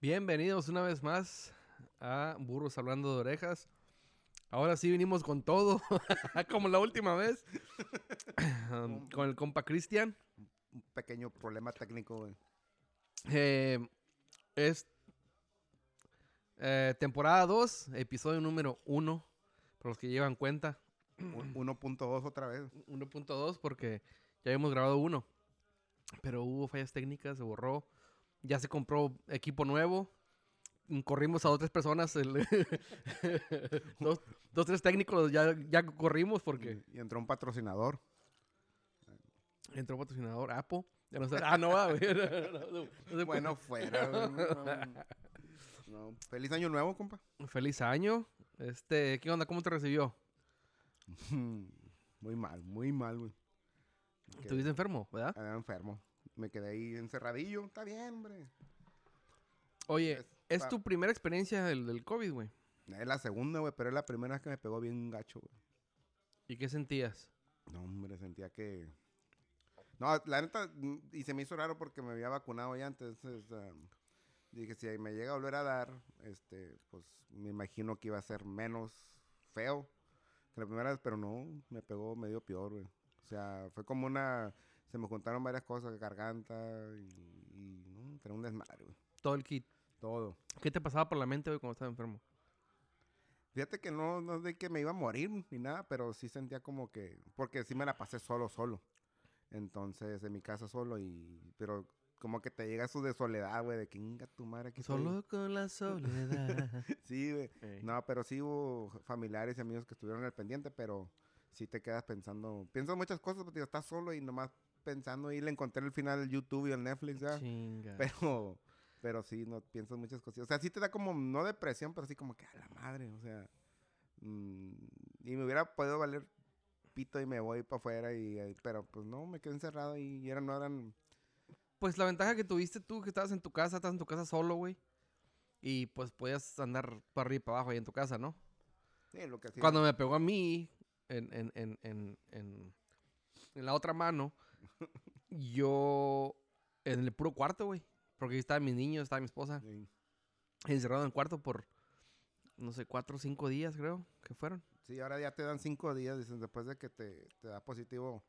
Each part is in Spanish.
Bienvenidos una vez más a Burros Hablando de Orejas. Ahora sí vinimos con todo, como la última vez, um, con el compa Cristian. Un pequeño problema técnico, güey. Eh, es eh, temporada 2, episodio número 1, por los que llevan cuenta. Un- 1.2 otra vez. 1.2 porque ya habíamos grabado uno. Pero hubo fallas técnicas, se borró. Ya se compró equipo nuevo. Mm, Corrimos a dos, tres personas. el- dos, dos, tres técnicos ya, ya corrimos porque Y entró un patrocinador. entró patrocinador Apple. No sé- Ah, no va, güey. No, no, Bueno, fuera. Feliz año nuevo, compa. Feliz año. Este, ¿qué onda? ¿Cómo te recibió? Muy mal, muy mal, güey. ¿Estuviste enfermo, verdad? Andaba enfermo. Me quedé ahí encerradillo. Está bien, hombre. Oye, Es- tu primera experiencia del, del COVID, güey. Es la segunda, güey, pero es la primera vez que me pegó bien gacho, güey. ¿Y qué sentías? No, hombre, sentía que... No, la neta, mm, y se me hizo raro porque me había vacunado ya antes. entonces, ah, dije, si me llega a volver a dar, este, pues me imagino que iba a ser menos feo que la primera vez, pero no, me pegó medio peor, güey. O sea, fue como una... Se me juntaron varias cosas, garganta y... y no, era un desmadre, güey. Todo el kit. Todo. ¿Qué te pasaba por la mente, güey, cuando estabas enfermo? Fíjate que no, no de que me iba a morir ni nada, pero sí sentía como que, porque sí me la pasé solo, solo. Entonces, en mi casa solo y, pero como que te llega eso de soledad, güey, de que inga tu madre aquí estoy". Solo con la soledad. Sí, güey. Ey. No, pero sí hubo familiares y amigos que estuvieron al pendiente, pero sí te quedas pensando, piensas muchas cosas, porque estás solo y nomás pensando y le encontré el final del YouTube y el Netflix, ya. Chinga. Pero, pero sí, no piensas muchas cosas. O sea, sí te da como, no depresión, pero sí como que a la madre, o sea. mm, y me hubiera podido valer pito y me voy para afuera, y, eh, pero pues no, me quedé encerrado y eran, no eran. Pues la ventaja que tuviste tú, que estabas en tu casa, estabas en tu casa solo, güey. Y pues podías andar para arriba y para abajo ahí en tu casa, ¿no? Sí, lo que hacía. Cuando me pegó a mí en, en, en, en la otra mano, yo en el puro cuarto, güey. Porque ahí estaban mis niños, estaba mi esposa, Sí, encerrado en el cuarto por, no sé, cuatro o cinco días, creo, que fueron. Sí, ahora ya te dan cinco días, dicen, después de que te, te da positivo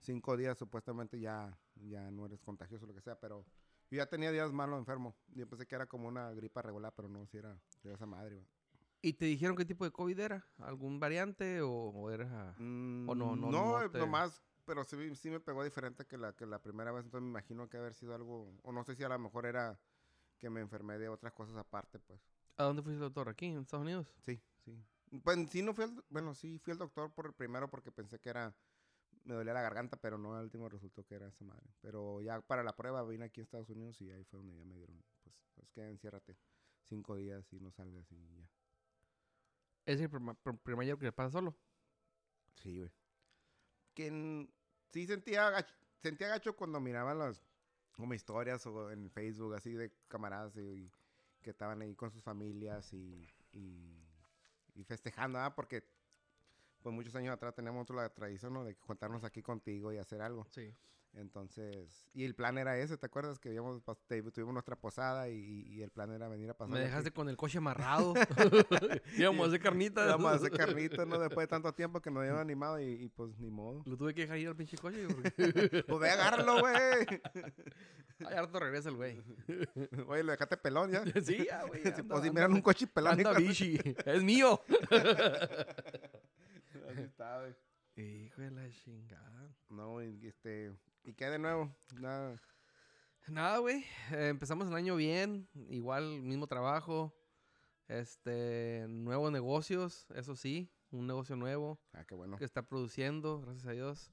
cinco días, supuestamente ya, ya no eres contagioso, lo que sea, pero yo ya tenía días malos enfermo. Yo pensé que era como una gripa regular, pero no, si era de esa madre, güey. ¿Y te dijeron qué tipo de COVID era? ¿Algún variante o, o era...? Mm, ¿O no- no- no, no eh, te- nomás, pero sí, sí me pegó diferente que la, que la primera vez, entonces me imagino que haber sido algo, o no sé si a lo mejor era que me enfermé de otras cosas aparte, pues. ¿A dónde fuiste doctor? ¿Aquí, en Estados Unidos? Sí, sí. Pues sí, no fui al, bueno, sí fui al doctor por primero porque pensé que era, me dolía la garganta, pero no, al último resultó que era esa madre. Pero ya para la prueba vine aquí a Estados Unidos y ahí fue donde ya me dieron, pues, es que enciérrate cinco días y no salgas y ya. ¿Es el primer año que le pasa solo? Sí, güey. Que en- sí sentía gacho, sentía gacho cuando miraba las como historias o en Facebook así de camaradas y, que estaban ahí con sus familias y, y, festejando, porque pues muchos años atrás teníamos nosotros la tradición ¿no? de juntarnos aquí contigo y hacer algo. Sí. Entonces, y el plan era ese, ¿te acuerdas? Que habíamos, tuvimos nuestra posada y, y el plan era venir a pasar. Me dejaste con el coche amarrado. Íbamos a hacer carnitas. Vamos a hacer carnitas, ¿no? Después de tanto tiempo que nos habían animado y, y, pues ni modo. Lo tuve que dejar ir al pinche coche. Porque... Pues ve, agárralo, güey. Ay, harto regresa el güey. Oye, lo dejaste pelón ya. sí, ya, güey. Anda, o si miran un coche pelón. Anda bichi. Es mío. Así está, güey. Hijo de la chingada. No, este. ¿Y qué de nuevo? Nada. Nada, güey. eh, empezamos el año bien. Igual, mismo trabajo. Este, nuevos negocios, eso sí. Un negocio nuevo Ah, qué bueno. que está produciendo, gracias a Dios.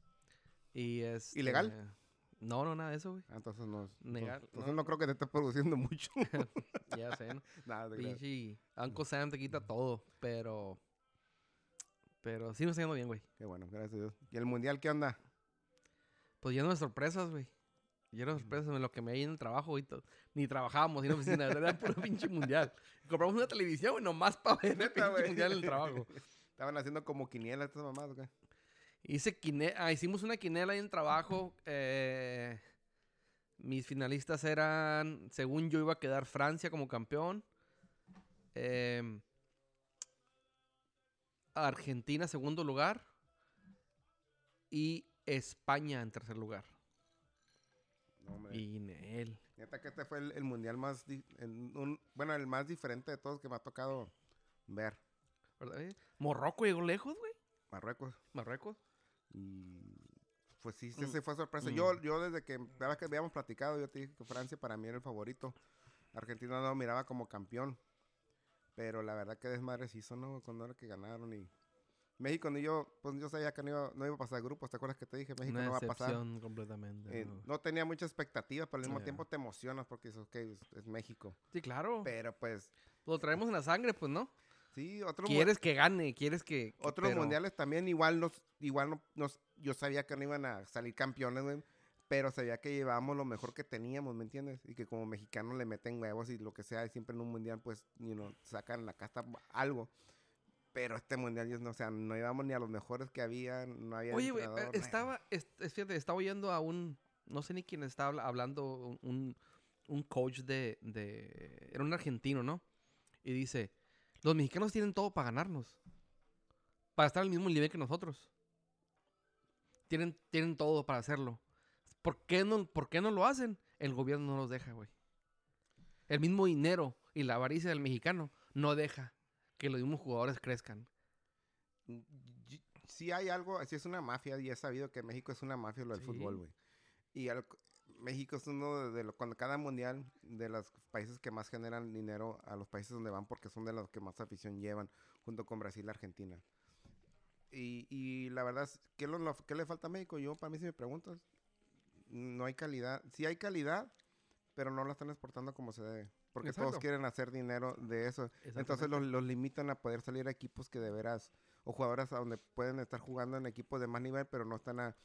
Y es. ¿Ilegal? No, no, nada de eso, güey. Ah, entonces no. Negar, Entonces no. no. creo que te estés produciendo mucho. Ya sé, ¿no? Nada. Pinche Uncle Sam te quita todo, pero... Pero sí nos está yendo bien, güey. Qué bueno, gracias a Dios. ¿Y el mundial qué onda? Pues lleno de sorpresas, güey. Lleno de sorpresas en lo que me hay en el trabajo, güey. to- Ni trabajábamos en la oficina, era puro pinche mundial. Compramos una televisión, güey, nomás para ver el pinche güey. mundial en el trabajo. Estaban haciendo como quiniela estas mamás, ¿o qué? Hice quine- ah, hicimos una quinela ahí en el trabajo. eh, Mis finalistas eran, según yo iba a quedar Francia como campeón. em, Argentina segundo lugar. Y España en tercer lugar. No. Y él. Neta que este fue el, el mundial más, un- bueno, el más diferente de todos que me ha tocado ver. ¿verdad? eh? Morroco llegó lejos, güey. Marruecos. Marruecos. Y pues sí, Mm. sí, se fue sorpresa. Mm. Yo, yo desde que, que habíamos platicado, yo te dije que Francia para mí era el favorito. Argentina no lo miraba como campeón. Pero la verdad que desmadre se hizo, ¿no? Cuando era que ganaron y... México ni yo, pues yo sabía que no iba, no iba a pasar grupos. ¿Te acuerdas que te dije? México Una no va a pasar. completamente. Eh, ¿no? no tenía mucha expectativa, pero al mismo tiempo te emocionas porque dices, ok, es, es México. Sí, claro. Pero pues, Lo traemos en la sangre, pues, ¿no? sí, otros, Quieres que gane, quieres que... que- otros pero- mundiales también igual nos, igual no, nos, yo sabía que no iban a salir campeones, güey, pero sabía que llevábamos lo mejor que teníamos, ¿me entiendes? Y que como mexicanos le meten huevos y lo que sea, y siempre en un mundial, pues, you know, sacan la casta algo. Pero este mundial, no, o sea, no íbamos ni a los mejores que había, no había Oye, güey, eh, estaba, es- fíjate, estaba oyendo a un, no sé ni quién estaba habla- hablando, un, un coach de, de, era un argentino, ¿no? Y dice, los mexicanos tienen todo para ganarnos, para estar al mismo nivel que nosotros. Tienen, tienen todo para hacerlo. ¿Por qué, no, ¿Por qué no lo hacen? El gobierno no los deja, güey. El mismo dinero y la avaricia del mexicano no deja que los mismos jugadores crezcan. Y- Sí hay algo, sí es una mafia y he sabido que México es una mafia lo del fútbol, güey. Y al- México es uno de, de lo- cuando cada mundial de los países que más generan dinero a los países donde van porque son de los que más afición llevan, junto con Brasil y Argentina. Y, y la verdad, ¿qué, lo- lo- qué le falta a México? Yo, para mí, si me preguntas, no hay calidad. Sí hay calidad, pero no la están exportando como se debe. Porque todos quieren hacer dinero de eso. Entonces los, los limitan a poder salir a equipos que de veras, o jugadores a donde pueden estar jugando en equipos de más nivel, pero no están a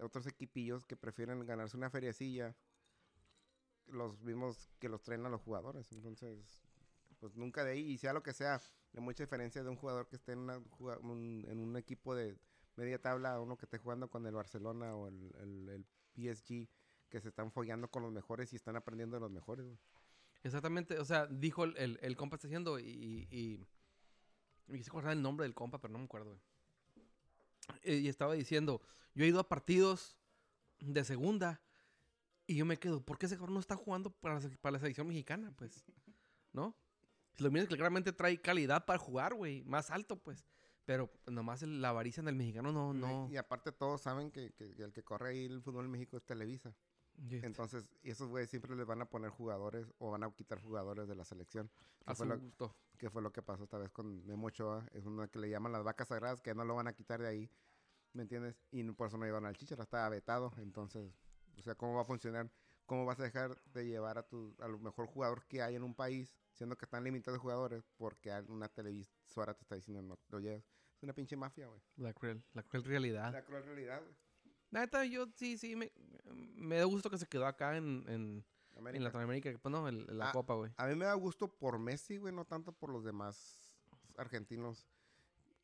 otros equipillos que prefieren ganarse una feriecilla, los mismos que los traen a los jugadores. Entonces, pues nunca de ahí, y sea lo que sea, hay mucha diferencia de un jugador que esté en, una un, en un equipo de media tabla a uno que esté jugando con el Barcelona o el, el- el PSG, que se están follando con los mejores y están aprendiendo de los mejores. güey. Exactamente, o sea, dijo el, el, el compa está haciendo y, y, y me quise acordar el nombre del compa, pero no me acuerdo. güey. Eh, Y estaba diciendo, yo he ido a partidos de segunda y yo me quedo, ¿por qué ese cabrón no está jugando para para la selección mexicana, pues? ¿No? Si lo miras que claramente trae calidad para jugar, güey, más alto, pues. Pero nomás el- la avaricia del mexicano no, no. Y aparte todos saben que, que- que el que corre ahí el fútbol en México es Televisa. Entonces, y esos güeyes siempre les van a poner jugadores o van a quitar jugadores de la selección. Que, a fue su lo, gusto. que fue lo que pasó esta vez con Memo Ochoa. Es una que le llaman las vacas sagradas, que no lo van a quitar de ahí. ¿Me entiendes? Y por eso no llevaron al Chicharo, estaba vetado. Entonces, o sea, ¿cómo va a funcionar? ¿Cómo vas a dejar de llevar a tu a lo mejor jugador que hay en un país, siendo que están limitados de jugadores, porque una televisora te está diciendo no lo llevas? Es una pinche mafia, güey. La cruel, la cruel realidad. La cruel realidad, güey. La neta, yo sí, sí, me, me da gusto que se quedó acá en, en, América. en Latinoamérica, pues no, el- la Ah, Copa, güey. A mí me da gusto por Messi, güey, no tanto por los demás argentinos.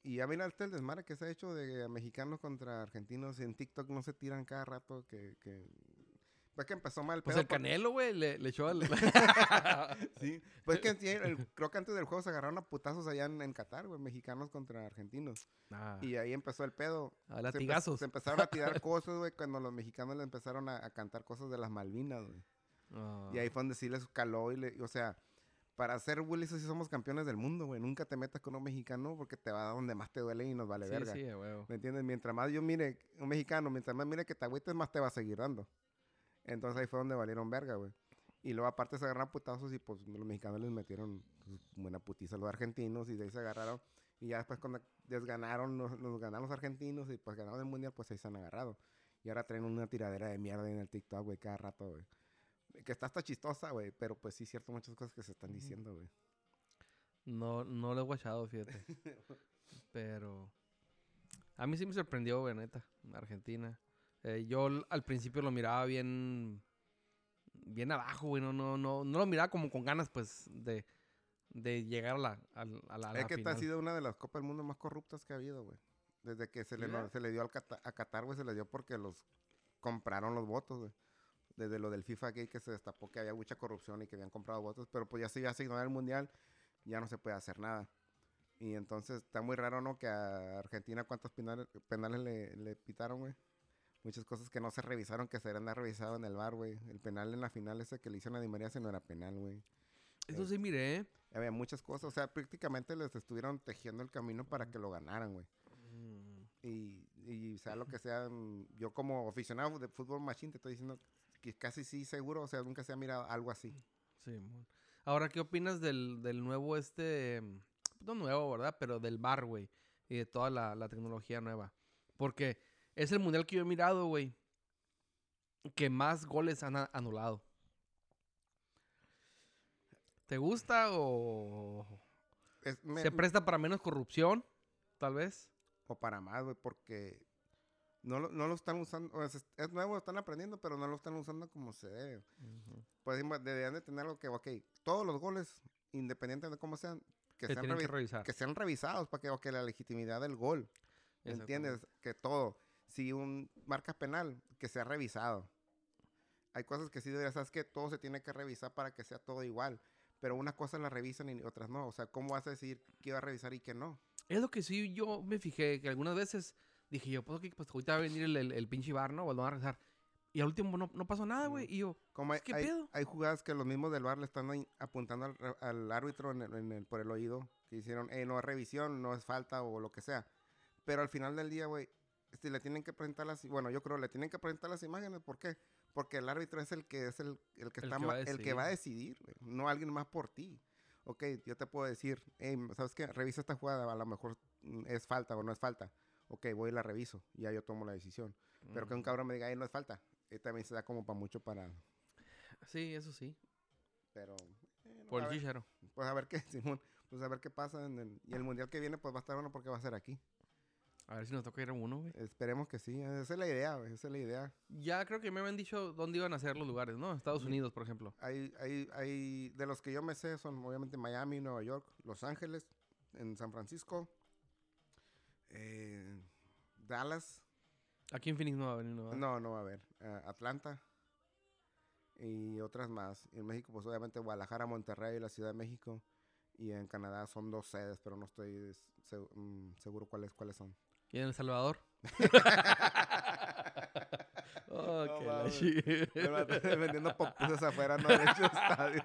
Y ya mira el desmadre que se ha hecho de mexicanos contra argentinos. En TikTok no se tiran cada rato que... que... Pues que empezó mal el Pues pedo el por- Canelo, güey, le, le echó al... Sí. Pues que el- creo que antes del juego se agarraron a putazos allá en, en Qatar, güey, mexicanos contra argentinos. Ah, Y ahí empezó el pedo. a Se empe- latigazos. Se, empezaron a tirar cosas, güey, cuando los mexicanos le empezaron a, a cantar cosas de las Malvinas, güey. Ah, Y ahí fue donde sí les caló y le, o sea, para hacer Willy sí somos campeones del mundo, güey. Nunca te metas con un mexicano porque te va a donde más te duele y nos vale sí, verga. sí, huevo. ¿Me entiendes? Mientras más yo mire un mexicano, mientras más mire que te agüites, más te va a seguir dando. Entonces ahí fue donde valieron verga, güey. Y luego aparte se agarraron putazos y pues los mexicanos les metieron pues, buena putiza a los argentinos y de ahí se agarraron. Y ya después cuando les ganaron, los, los ganaron los argentinos y pues ganaron el mundial, pues ahí se han agarrado. Y ahora traen una tiradera de mierda en el TikTok, güey, cada rato, güey. Que está hasta chistosa, güey, pero pues sí, cierto, muchas cosas que se están diciendo, güey. No, no lo he guachado, fíjate. Pero a mí sí me sorprendió, güey, neta, Argentina. Eh, yo al principio lo miraba bien, bien abajo, güey. No, no, no, no lo miraba como con ganas, pues, de, de llegar a la, a, la- a la, a Es la que esta ha sido una de las Copas del Mundo más corruptas que ha habido, güey. Desde que se le, se le dio al Cata- a Qatar, güey, se le dio porque los compraron los votos, güey. desde lo del FIFA Gate que se destapó que había mucha corrupción y que habían comprado votos, pero pues ya se iba a asignar el mundial, ya no se puede hacer nada. Y entonces está muy raro, ¿no? Que a Argentina cuántos penales, penales le, le pitaron, güey. Muchas cosas que no se revisaron, que se deberían haber revisado en el bar, güey. El penal en la final ese que le hicieron a Di María ese no era penal, güey. Eso sí miré. ¿eh? Había muchas cosas, o sea, prácticamente les estuvieron tejiendo el camino para que lo ganaran, güey. Mm. Y, y sea lo que sea, mm, yo como aficionado de fútbol machine te estoy diciendo que casi sí seguro, o sea, nunca se ha mirado algo así. Sí, mon. Ahora, ¿qué opinas del, del nuevo este... mm, No nuevo, ¿verdad? Pero del bar, güey. Y de toda la, la tecnología nueva. Porque es el mundial que yo he mirado, güey. Que más goles han anulado. ¿Te gusta o Es- me- se presta para menos corrupción? Tal vez. o para más, güey, porque no lo, no lo están usando, o sea, es, nuevo, están aprendiendo, pero no lo están usando como se debe. Pues digamos, deberían de tener algo que, ok, todos los goles, independientemente de cómo sean, que, Que sean, que revi- revisar. que sean revisados para que, ok, la legitimidad del gol, ¿me ¿entiendes? Que todo, si un marca penal, que sea revisado. Hay cosas que sí debería, sabes que todo se tiene que revisar para que sea todo igual. Pero una cosa la revisan y otras no. O sea, ¿cómo vas a decir qué va a revisar y qué no? Es lo que sí yo me fijé, que algunas veces dije yo, pues, ok, pues ahorita va a venir el, el, el pinche bar, ¿no? O lo van a rezar. Y al último no, no pasó nada, güey. Y yo, Como hay, ¿Qué hay, pedo? hay jugadas que los mismos del bar le están apuntando al, al árbitro en el- en el- por el oído, que hicieron, eh, no es revisión, no es falta o lo que sea. Pero al final del día, güey, este, le tienen que presentar las, bueno, yo creo, le tienen que presentar las imágenes. ¿Por qué? Porque el árbitro es el que es el, el que El está que va el que va a decidir, güey, no alguien más por ti. Ok, yo te puedo decir, hey, ¿sabes qué? Revisa esta jugada, a lo mejor mm, es falta o no es falta. Ok, voy y la reviso, ya yo tomo la decisión. Pero que un mm, cabrón me diga, hey, no es falta. Eh, también se da como para mucho para... Sí, eso sí. Pero... eh, no, Por el pues a ver qué, Simón. Pues a ver qué pasa. En el, y el mundial que viene, pues va a estar bueno porque va a ser aquí. A ver si nos toca ir a uno, güey. Esperemos que sí. Esa es la idea, güey, Esa es la idea. Ya creo que me habían dicho dónde iban a ser los lugares, ¿no? Estados. Unidos, por ejemplo. Hay, hay, hay, de los que yo me sé son obviamente Miami, Nueva York, Los Ángeles, en San Francisco, eh, Dallas, Aquí en Phoenix no va a venir, ¿no? no, no va a haber, eh, Atlanta y otras más. En México, pues obviamente Guadalajara, Monterrey, la Ciudad de México. Y en Canadá son dos sedes, pero no estoy se- mm, seguro cuáles, cuáles son. ¿Y en El Salvador? oh, No la vato vendiendo popusas afuera, no dentro del estadio.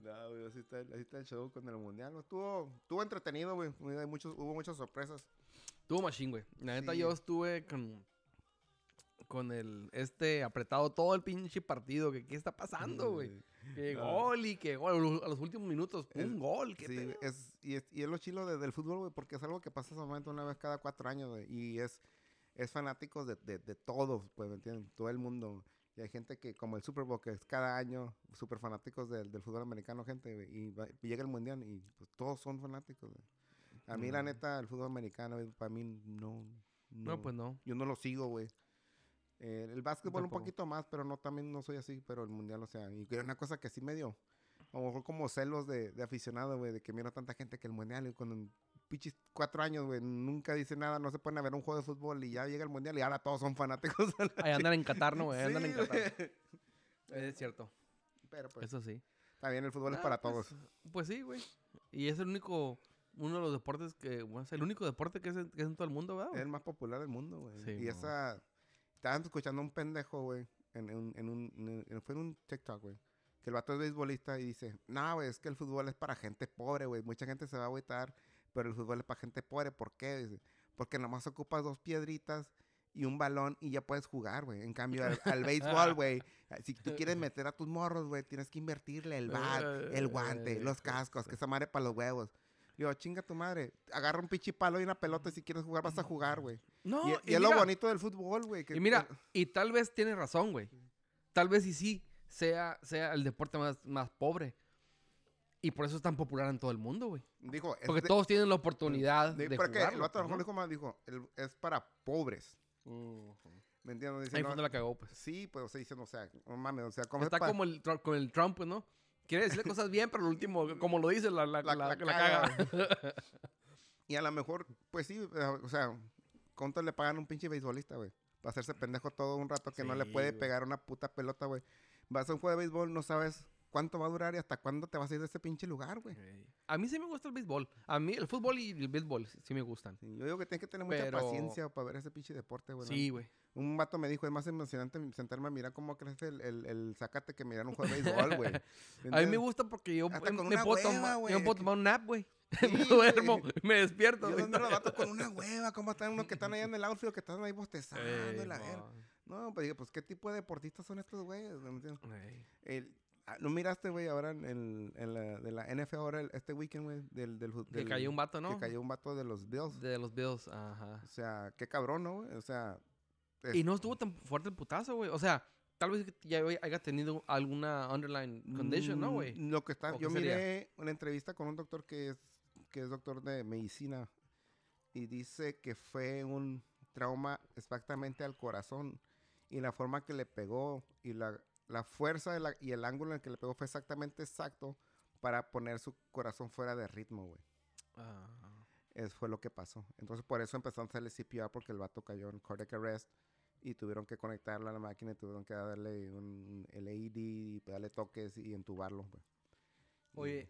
No, güey, así está, así está el show con el mundial. Estuvo, estuvo entretenido, güey. Muchos, hubo muchas sorpresas. Estuvo machín, güey. La neta, Sí. yo estuve con, con el, este, apretado todo el pinche partido. Que, ¿Qué está pasando, güey? Que gol y que gol. A los- últimos minutos, un gol. ¿qué Sí, es, y, es, y es lo chilo de- del fútbol, güey, porque es algo que pasa solamente una vez cada cuatro años, güey. Y es, es fanáticos de, de, de todo, pues, ¿me entienden? Todo el mundo. Y hay gente que, como el Super Bowl, que es cada año, súper fanáticos del, del fútbol americano, gente, güey, y, va- y llega el mundial y pues todos son fanáticos, güey. A mí, la Mm. neta, el fútbol americano, para mí, no, No, pues no. Yo no lo sigo, güey. Eh, el básquetbol un poquito más, pero no también no soy así, pero el mundial, o sea, y una cosa que sí me dio, a lo mejor como celos de, de aficionado, güey, de que mira tanta gente que el mundial, y con pichis cuatro años, güey, nunca dice nada, no se pueden a ver un juego de fútbol y ya llega el mundial y ahora todos son fanáticos. Ahí andan en Qatar, ¿no, güey? Andan en Qatar. Es cierto. Pero pues, Eso sí. también el fútbol es Ah, para pues, todos. Pues sí, güey. Y es el único, uno de los deportes que, bueno, es el único deporte que es en, que es en todo el mundo, ¿verdad? Es el más popular del mundo, güey. Sí, y mo. esa... Estaban escuchando a un pendejo, güey, en, un- en un... en- en- fue en un TikTok, güey. Que el vato es beisbolista y dice, no, güey, es que el fútbol es para gente pobre, güey. Mucha gente se va a agüitar, pero el fútbol es para gente pobre. ¿Por qué? Dice, porque nomás ocupas dos piedritas y un balón y ya puedes jugar, güey. En cambio, al, al béisbol, güey, si tú quieres meter a tus morros, güey, tienes que invertirle el bat, el guante, los cascos, que esa madre para los huevos. Digo, chinga tu madre. Agarra un pinche palo y una pelota y si quieres jugar vas a jugar, güey. No, y, y, y es lo bonito del fútbol, güey. que- y mira, y tal vez tiene razón, güey. Tal vez y sí sea, sea el deporte más, más pobre. Y por eso es tan popular en todo el mundo, güey. dijo, es Porque de- todos tienen la oportunidad de- de, porque jugarlo, el vato a lo mejor ¿no? dijo más, dijo, el- es para pobres. ¿Me entiendes? Dice, Ahí no, fue donde la cagó, pues. sí, pues, o sea, diciendo, o sea, no mames, o sea, como Está como el, con el Trump, pues, ¿no? Quiere decirle cosas bien, pero lo último, como lo dice, la, la, La- la- la la caga, caga. Y a lo mejor, pues sí, eh, o sea, ¿cuánto le pagan a un pinche beisbolista, güey? para hacerse pendejo todo un rato que no le puede pegar una puta pelota, güey. Vas a un juego de béisbol, no sabes cuánto va a durar y hasta cuándo te vas a ir de ese pinche lugar, güey. Ey. A mí sí me gusta el béisbol. A mí el fútbol y el béisbol sí- sí me gustan. Sí, yo digo que tienes que tener mucha Pero- paciencia para ver ese pinche deporte, güey. Sí, güey. Un vato me dijo, es más emocionante sentarme a mirar cómo crece el, el, el zacate que mirar un juego de béisbol, güey. A mí me gusta porque yo Hasta me, con me una puedo, hueva, tomar, güey, yo me puedo tomar un nap, güey. Sí, me duermo, güey. me despierto. Yo no los vatos con una hueva, ¿cómo están unos que están ahí en el outfield, que están ahí bostezando Ey, la verga? No, pues dije, pues, ¿qué tipo de deportistas son estos güeyes? El- ah, ¿No miraste, güey, ahora en, en- en la, de la NFL ahora, el- este weekend, güey, del, del, fu- Que del- cayó un vato, ¿no? Que cayó un vato de los Bills. De los Bills, ajá. O sea, qué cabrón, ¿no, güey? O sea... es- Y no estuvo tan fuerte el putazo, güey. O sea, tal vez ya haya tenido alguna underlying condition, ¿no, güey? Mm, Lo que está, ¿O yo qué sería? miré una entrevista con un doctor que es, que es doctor de medicina y dice que fue un trauma exactamente al corazón y la forma que le pegó y la, la fuerza de la- y el ángulo en el que le pegó fue exactamente exacto para poner su corazón fuera de ritmo, güey. Ah, Eso fue lo que pasó. Entonces por eso empezó a hacerle CPR porque el vato cayó en cardiac arrest y tuvieron que conectarlo a la máquina y tuvieron que darle un, el AED y darle toques y entubarlo. Y- Oye,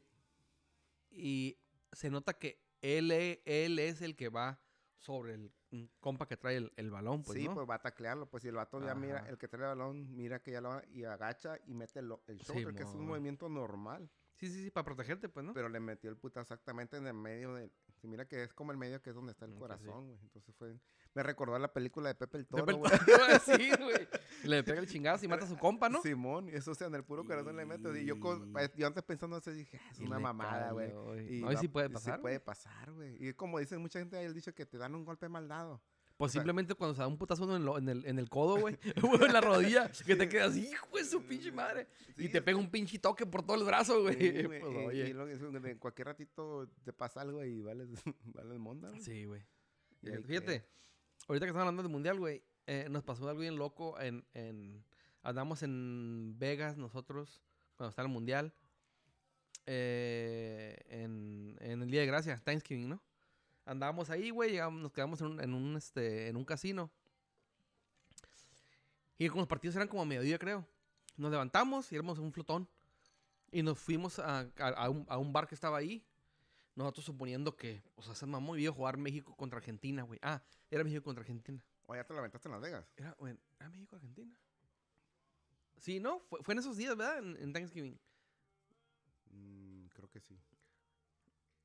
y se nota que él, e- él es el que va sobre el compa que trae el, el balón, pues, sí, ¿no? pues va a taclearlo. Pues si el vato ya mira, Ajá. el que trae el balón, mira que ya lo va y agacha y mete el, el shoulder, que es un movimiento normal. Sí, sí, sí, para protegerte, pues, ¿no? Pero le metió el puta exactamente en el medio del. si mira que es como el medio que es donde está el corazón, güey. Entonces fue. Me recordó a la película de Pepe el Toro, pel- güey. Iba a decir, güey. Le pega el chingazo y mata a su compa, ¿no? Simón, y eso o sea, en el puro corazón le meto. Y yo, con- pues, yo antes pensando eso dije, "Ah, es una mamada, güey. Y No, y sí puede pasar. Sí puede güey. pasar, güey. Y como dicen mucha gente, hay el dicho que te dan un golpe mal dado. Pues o sea- simplemente cuando se da un putazo en, lo- en el, en el codo, güey. o en la rodilla. Que te quedas, hijo de su pinche madre. Sí, y te pega un pinche toque por todo el brazo, güey. Sí, güey, Pues, oye. y lo en cualquier ratito te pasa algo y vales, vales monda, güey. Sí, güey. Eh, ahí Fíjate, ahorita que estamos hablando del mundial, güey, eh, nos pasó algo bien loco en, en... Andamos en Vegas nosotros, cuando está el mundial, eh, en, el Día de Gracia, Thanksgiving, ¿no? Andábamos ahí, güey, nos quedamos en un, en un, este, en un casino. Y como los partidos eran como a mediodía, creo. Nos levantamos y éramos un flotón. Y nos fuimos a un bar que estaba ahí. Nosotros suponiendo que, o sea, se mamó y jugar México contra Argentina, güey. Ah, era México contra Argentina. O ya te la aventaste en Las Vegas. Era, güey, ¿era México-Argentina? Sí, ¿no? Fue, fue en esos días, ¿verdad? En, en Thanksgiving. Mm, creo que sí.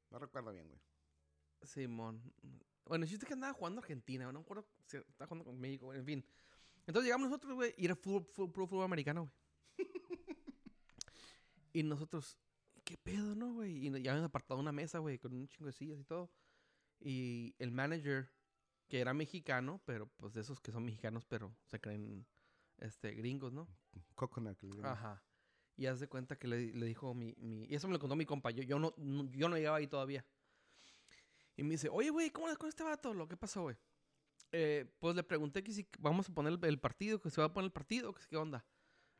No recuerdo bien, güey. Simón. Bueno, el chiste es que andaba jugando Argentina, no me acuerdo si estaba jugando con México, güey, en fin. Entonces llegamos nosotros, güey, y era fútbol, fútbol, fútbol americano, güey. y nosotros, ¿qué pedo, no, güey? Y ya habíamos apartado una mesa, güey, con un chingo de sillas y todo. Y el manager, que era mexicano, pero pues de esos que son mexicanos, pero se creen este, gringos, ¿no? Coconut. le. Ajá. Y haz de cuenta que le, le dijo mi, mi... Y eso me lo contó mi compa. Yo, yo, no, no- yo no llegaba ahí todavía. Y me dice, oye, güey, ¿cómo es con este vato? ¿Lo que pasó, güey? Eh, pues le pregunté que si vamos a poner el, el partido, que se va a poner el partido, que qué onda.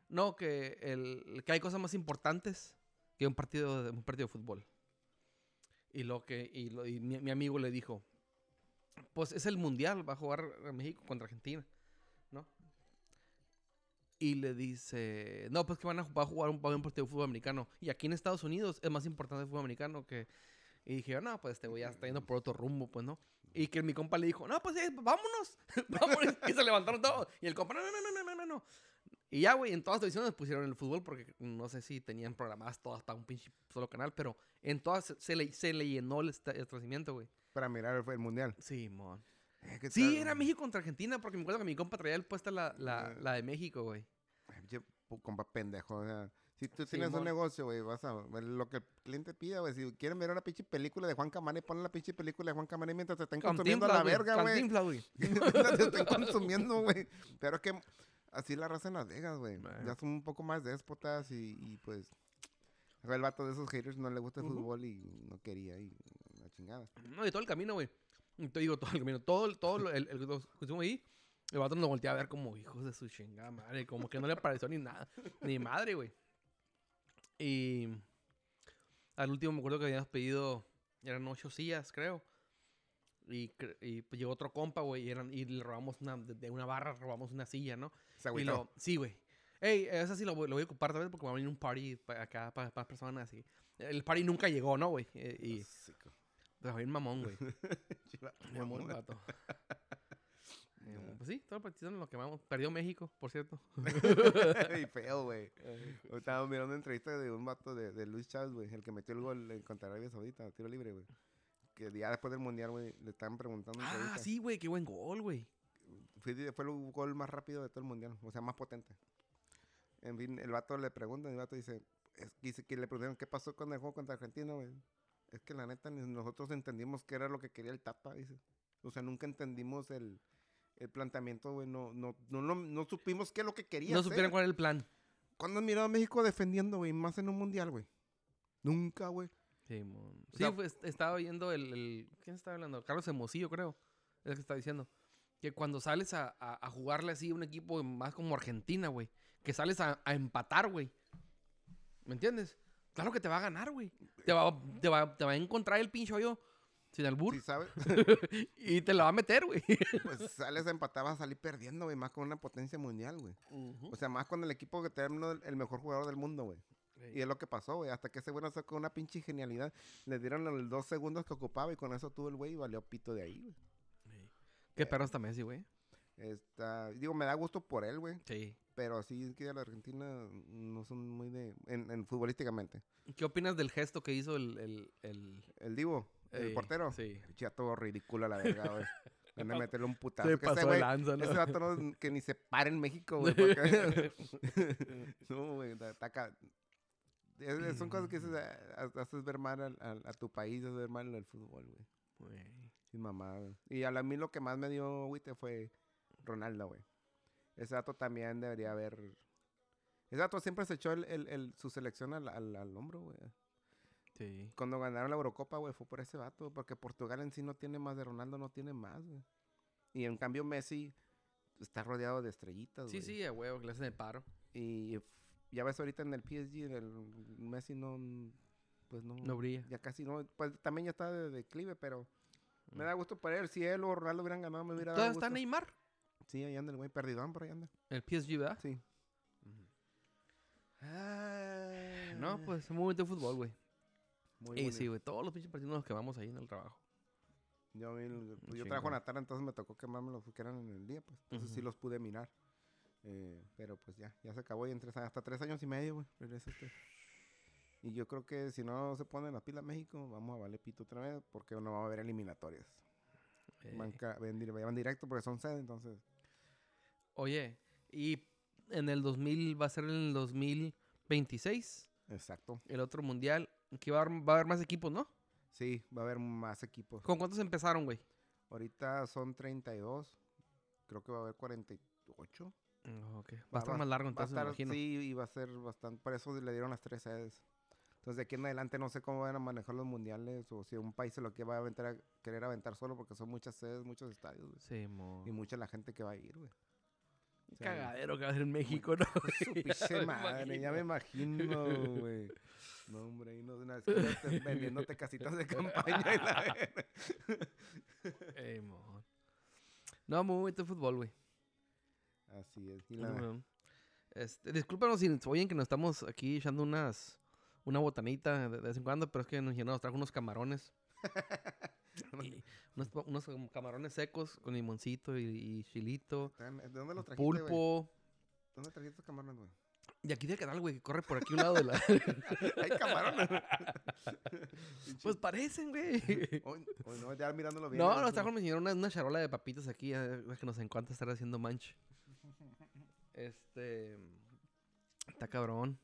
No, que, el, que hay cosas más importantes que un partido un partido de fútbol. Y lo que y, lo- y mi, mi amigo le dijo, pues es el mundial, va a jugar a México contra Argentina, ¿no? Y le dice, no, pues que van a, va a jugar un, va a un partido de fútbol americano. Y aquí en Estados Unidos es más importante el fútbol americano que... Y dije, no, pues este güey ya está yendo por otro rumbo, pues, ¿no? Y que mi compa le dijo, no, pues sí, vámonos, vámonos. y se levantaron todos. Y el compa, no, no, no, no, no, no. Y ya, güey, en todas las televisiones pusieron el fútbol porque no sé si tenían programadas todas para un pinche solo canal, pero en todas se, le, se le llenó el esta- establecimiento, güey. Para mirar el, el mundial. Sí, mon. Eh, ¿qué Sí, tal? era México contra Argentina porque me acuerdo que mi compa traía el puesta la, la, Eh. la de México, güey. Compa pendejo. O sea, si tú Sí, tienes mon. un negocio, güey, vas a ver lo que el cliente pida, güey. Si quieren ver una pinche película de Juan Camaré, ponen la pinche película de Juan Camaré mientras te estén consumiendo a la verga, güey. Cantinflas, güey. Mientras te estén consumiendo, güey. Pero es que así la raza en Las Vegas, güey. Ya son un poco más déspotas y, y pues... El vato de esos haters no le gusta el fútbol y no quería y la chingada. No, y todo el camino, güey. Te digo, todo el camino. Todo, el- todo el, el, el- ahí, el vato nos volteaba a ver como hijos de su chingada madre. Como que no le pareció ni nada. Ni madre, güey. Y al último me acuerdo que habíamos pedido, eran ocho sillas, creo. Y, y, pues llegó otro compa, güey, y, eran- y le robamos una, de una barra, robamos una silla, ¿no? Se Y agüitó. lo, sí, güey. Ey, esa sí lo, voy- lo voy a ocupar también porque va a venir un party pa- acá para más personas así. El party nunca llegó, ¿no, güey? Eh, Y pues bien mamón, güey. Chiva- Bien mamón el vato. Eh, pues sí, todo el partido lo quemamos. Perdió México, por cierto. y feo, güey. Estaba mirando una entrevista de un vato de, de Luis Chávez, güey, el que metió el gol en contra Arabia Saudita, tiro libre, güey. Que ya después del mundial, güey, le estaban preguntando. Ah, entrevista. sí, güey, qué buen gol, güey. Fue, fue el gol más rápido de todo el mundial, o sea, más potente. En fin, el vato le pregunta, el vato dice, es, dice que le preguntaron qué pasó con el juego contra Argentina, güey. Es que la neta, nosotros entendimos qué era lo que quería el Tapa, dice. O sea, nunca entendimos el, el planteamiento, güey. No, no, no, no, no supimos qué es lo que quería No hacer. supieron cuál era el plan. ¿Cuándo has mirado a México defendiendo, güey? Más en un mundial, güey. Nunca, güey. Sí, mon. Sí, sea- pues, estaba oyendo el, el- ¿Quién estaba hablando? Carlos Hermosillo, creo. Es el que está diciendo. Que cuando sales a, a- a jugarle así a un equipo más como Argentina, güey. Que sales a, a empatar, güey. ¿Me entiendes? Claro que te va a ganar, güey. Te va, te, va, te va a encontrar el pinche hoyo sin albur. Si sabes, y te la va a meter, güey. pues sales a empatar, vas a salir perdiendo, güey. Más con una potencia mundial, güey. O sea, más con el equipo que terminó el, mejor jugador del mundo, güey. Y es lo que pasó, güey. Hasta que ese güey sacó una pinche genialidad. Le dieron los dos segundos que ocupaba y con eso tuvo el güey y valió pito de ahí, güey. Qué perro está Messi, güey. Esta, digo, me da gusto por él, güey. Sí. Pero sí es que de la Argentina no son muy de... En, en futbolísticamente. ¿Qué opinas del gesto que hizo el... el, el- El Divo, el portero. Sí. Chato ridículo a la verga, güey. Van a meterle un putazo. Se que ese pasó de güey- lanza, ¿no? Ese vato no, que ni se para en México, güey. porque- no, güey, ta- taca. Es- es- son cosas que haces, ah, haces ver mal al- al- a, tu país, haces ver mal al fútbol, güey. Sin mamá, güey. Y a mí lo que más me dio agüite fue Ronaldo, güey. Ese dato también debería haber... Ese dato siempre se echó el, el- el- su selección al, al, al hombro, güey. Sí. Cuando ganaron la Eurocopa, güey, fue por ese vato. Porque Portugal en sí no tiene más de Ronaldo, no tiene más, güey. Y en cambio Messi está rodeado de estrellitas, Sí, güey. sí, a huevo, que le hacen el paro. Y ya ves ahorita en el PSG, el Messi no, pues no, No brilla. ya casi no, pues también ya está de declive, pero me Mm. da gusto para él. Si él o Ronaldo hubieran ganado, me hubiera dado ¿Todavía gusto. está Neymar? Sí, ahí anda el güey, perdidón, por ahí anda. El PSG, ¿verdad? Sí. No, pues muy bonito fútbol, güey. Muy Y bonito. sí, güey, todos los pinches partidos nos quemamos ahí en el trabajo. Yo, vi el- pues, yo trabajo en la tarde, entonces me tocó quemarme los que eran en el día, pues. Entonces sí los pude mirar. Eh, pero pues ya, ya se acabó y en tres años, hasta tres años y medio, güey. regresa este. Y yo creo que si no se pone la pila México, vamos a valer pito otra vez porque no va a haber eliminatorias. Eh, van directo porque son sede, entonces. Oye, y en el 2000, va a ser en el 2026, Exacto. el otro mundial, que va a, haber, va a haber más equipos, ¿no? Sí, va a haber más equipos. ¿Con cuántos empezaron, güey? Ahorita son 32. Creo que va a haber 48. Mm, ok. Va, Va- a estar más largo, Va a entonces, me estar, imagino. sí, y va a ser bastante. Por eso le dieron las tres sedes. Entonces, de aquí en adelante no sé cómo van a manejar los mundiales o si un país se lo que va a aventar a querer aventar solo porque son muchas sedes, muchos estadios, güey. Sí, mo. Y mucha la gente que va a ir, güey. Un o sea, cagadero que va a en México, ¿no? Su pinche madre, ya me imagino, güey. No, hombre, ahí no, una esquina te- vendiéndote casitas de campaña y la. Ey, mo. No, muy bonito fútbol, güey. Así es. Y la-. Este, discúlpanos si oyen que nos estamos aquí echando unas una botanita de, de vez en cuando, pero es que nos, nos trajo unos camarones. y unos, camarones secos con limoncito y, y chilito, ¿De dónde los trajiste, pulpo. ¿Dónde trajiste estos camarones, güey? Y aquí del canal, güey, que corre por aquí un lado de la... Hay camarones. pues parecen, güey. Hoy, hoy no, ya mirándolo bien. No, nos trajo me enseñaron una, una charola de papitas aquí, es que nos encanta estar haciendo manch. Este... Está cabrón.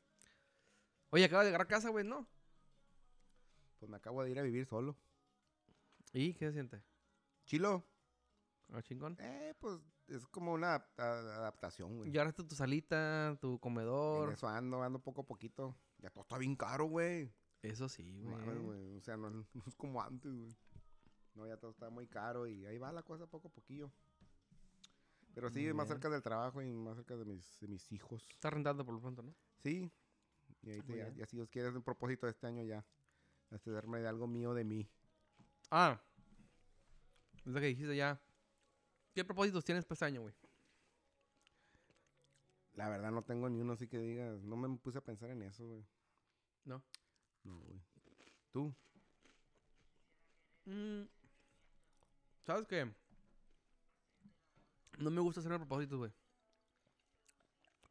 Oye, acaba de llegar a casa, güey, ¿no? Pues me acabo de ir a vivir solo. ¿Y qué se siente? Chilo. ¿Ah, chingón? Eh, pues es como una adap- a- adaptación, güey. Ya ahora está tu salita, tu En comedor. eso ando, ando poco a poquito. Ya todo está bien caro, güey. Eso sí, mames, güey. O sea, no, no es como antes, güey. No, ya todo está muy caro y ahí va la cosa poco a poquillo. Pero sí, Muy más bien. cerca del trabajo y más cerca de mis, de mis hijos. Está rentando por lo pronto, ¿no? Sí. Y ahí Muy ya, ya si Dios quiere, es el propósito de este año ya. Hacerme de algo mío de mí. Ah. Desde que dijiste ya. ¿Qué propósitos tienes para este año, güey? La verdad no tengo ni uno así que digas. No me puse a pensar en eso, güey. ¿No? No, güey. ¿Tú? Mm, ¿Sabes qué? No me gusta hacerme propósitos, güey.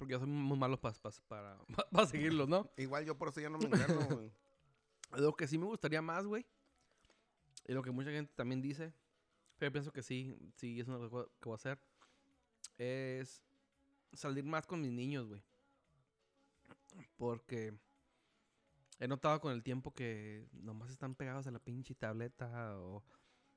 Porque yo soy muy malo pa- pa- para, para seguirlos, ¿no? Igual yo por eso ya no me encargo, güey. Lo que sí me gustaría más, güey. Y lo que mucha gente también dice. Pero yo pienso que sí, sí, es una cosa que voy a hacer. Es salir más con mis niños, güey. Porque he notado con el tiempo que nomás están pegados a la pinche tableta o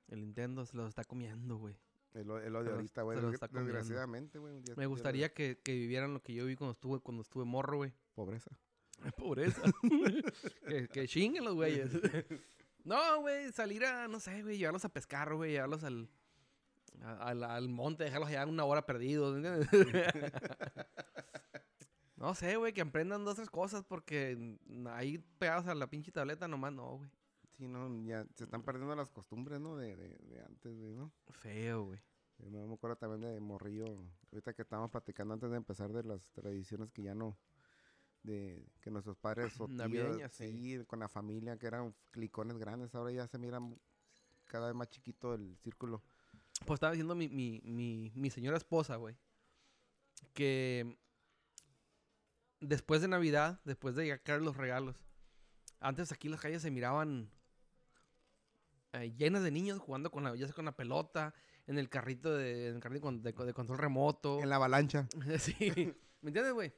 el Nintendo se los está comiendo, güey. Es lo, es lo de ahorita, güey. Desgraciadamente, güey. Me gustaría que, que vivieran lo que yo viví cuando estuve, cuando estuve morro, güey. Pobreza. Pobreza. que, que chinguen los güeyes. no, güey, salir a, no sé, güey, llevarlos a pescar, güey, llevarlos al, al, al monte, dejarlos allá una hora perdidos. ¿entiendes? no sé, güey, que aprendan dos, tres cosas porque ahí pegados a la pinche tableta nomás no, güey. Sí, no, ya se están perdiendo las costumbres, ¿no? De, de, de antes, güey, ¿no? Feo, güey. Yo me acuerdo también de Morrillo, ahorita que estábamos platicando antes de empezar de las tradiciones que ya no, de que nuestros padres o tíos, Navideñas, sí. sí, con la familia, que eran clicones grandes, ahora ya se mira mu- cada vez más chiquito el círculo. Pues estaba diciendo mi, mi, mi, mi señora esposa, güey, que después de Navidad, después de llegar los regalos, antes aquí las calles se miraban eh, llenas de niños jugando con la, ya sea con la pelota, en el carrito de, en el carrito de, de control remoto. En la avalancha. sí, ¿me entiendes, güey?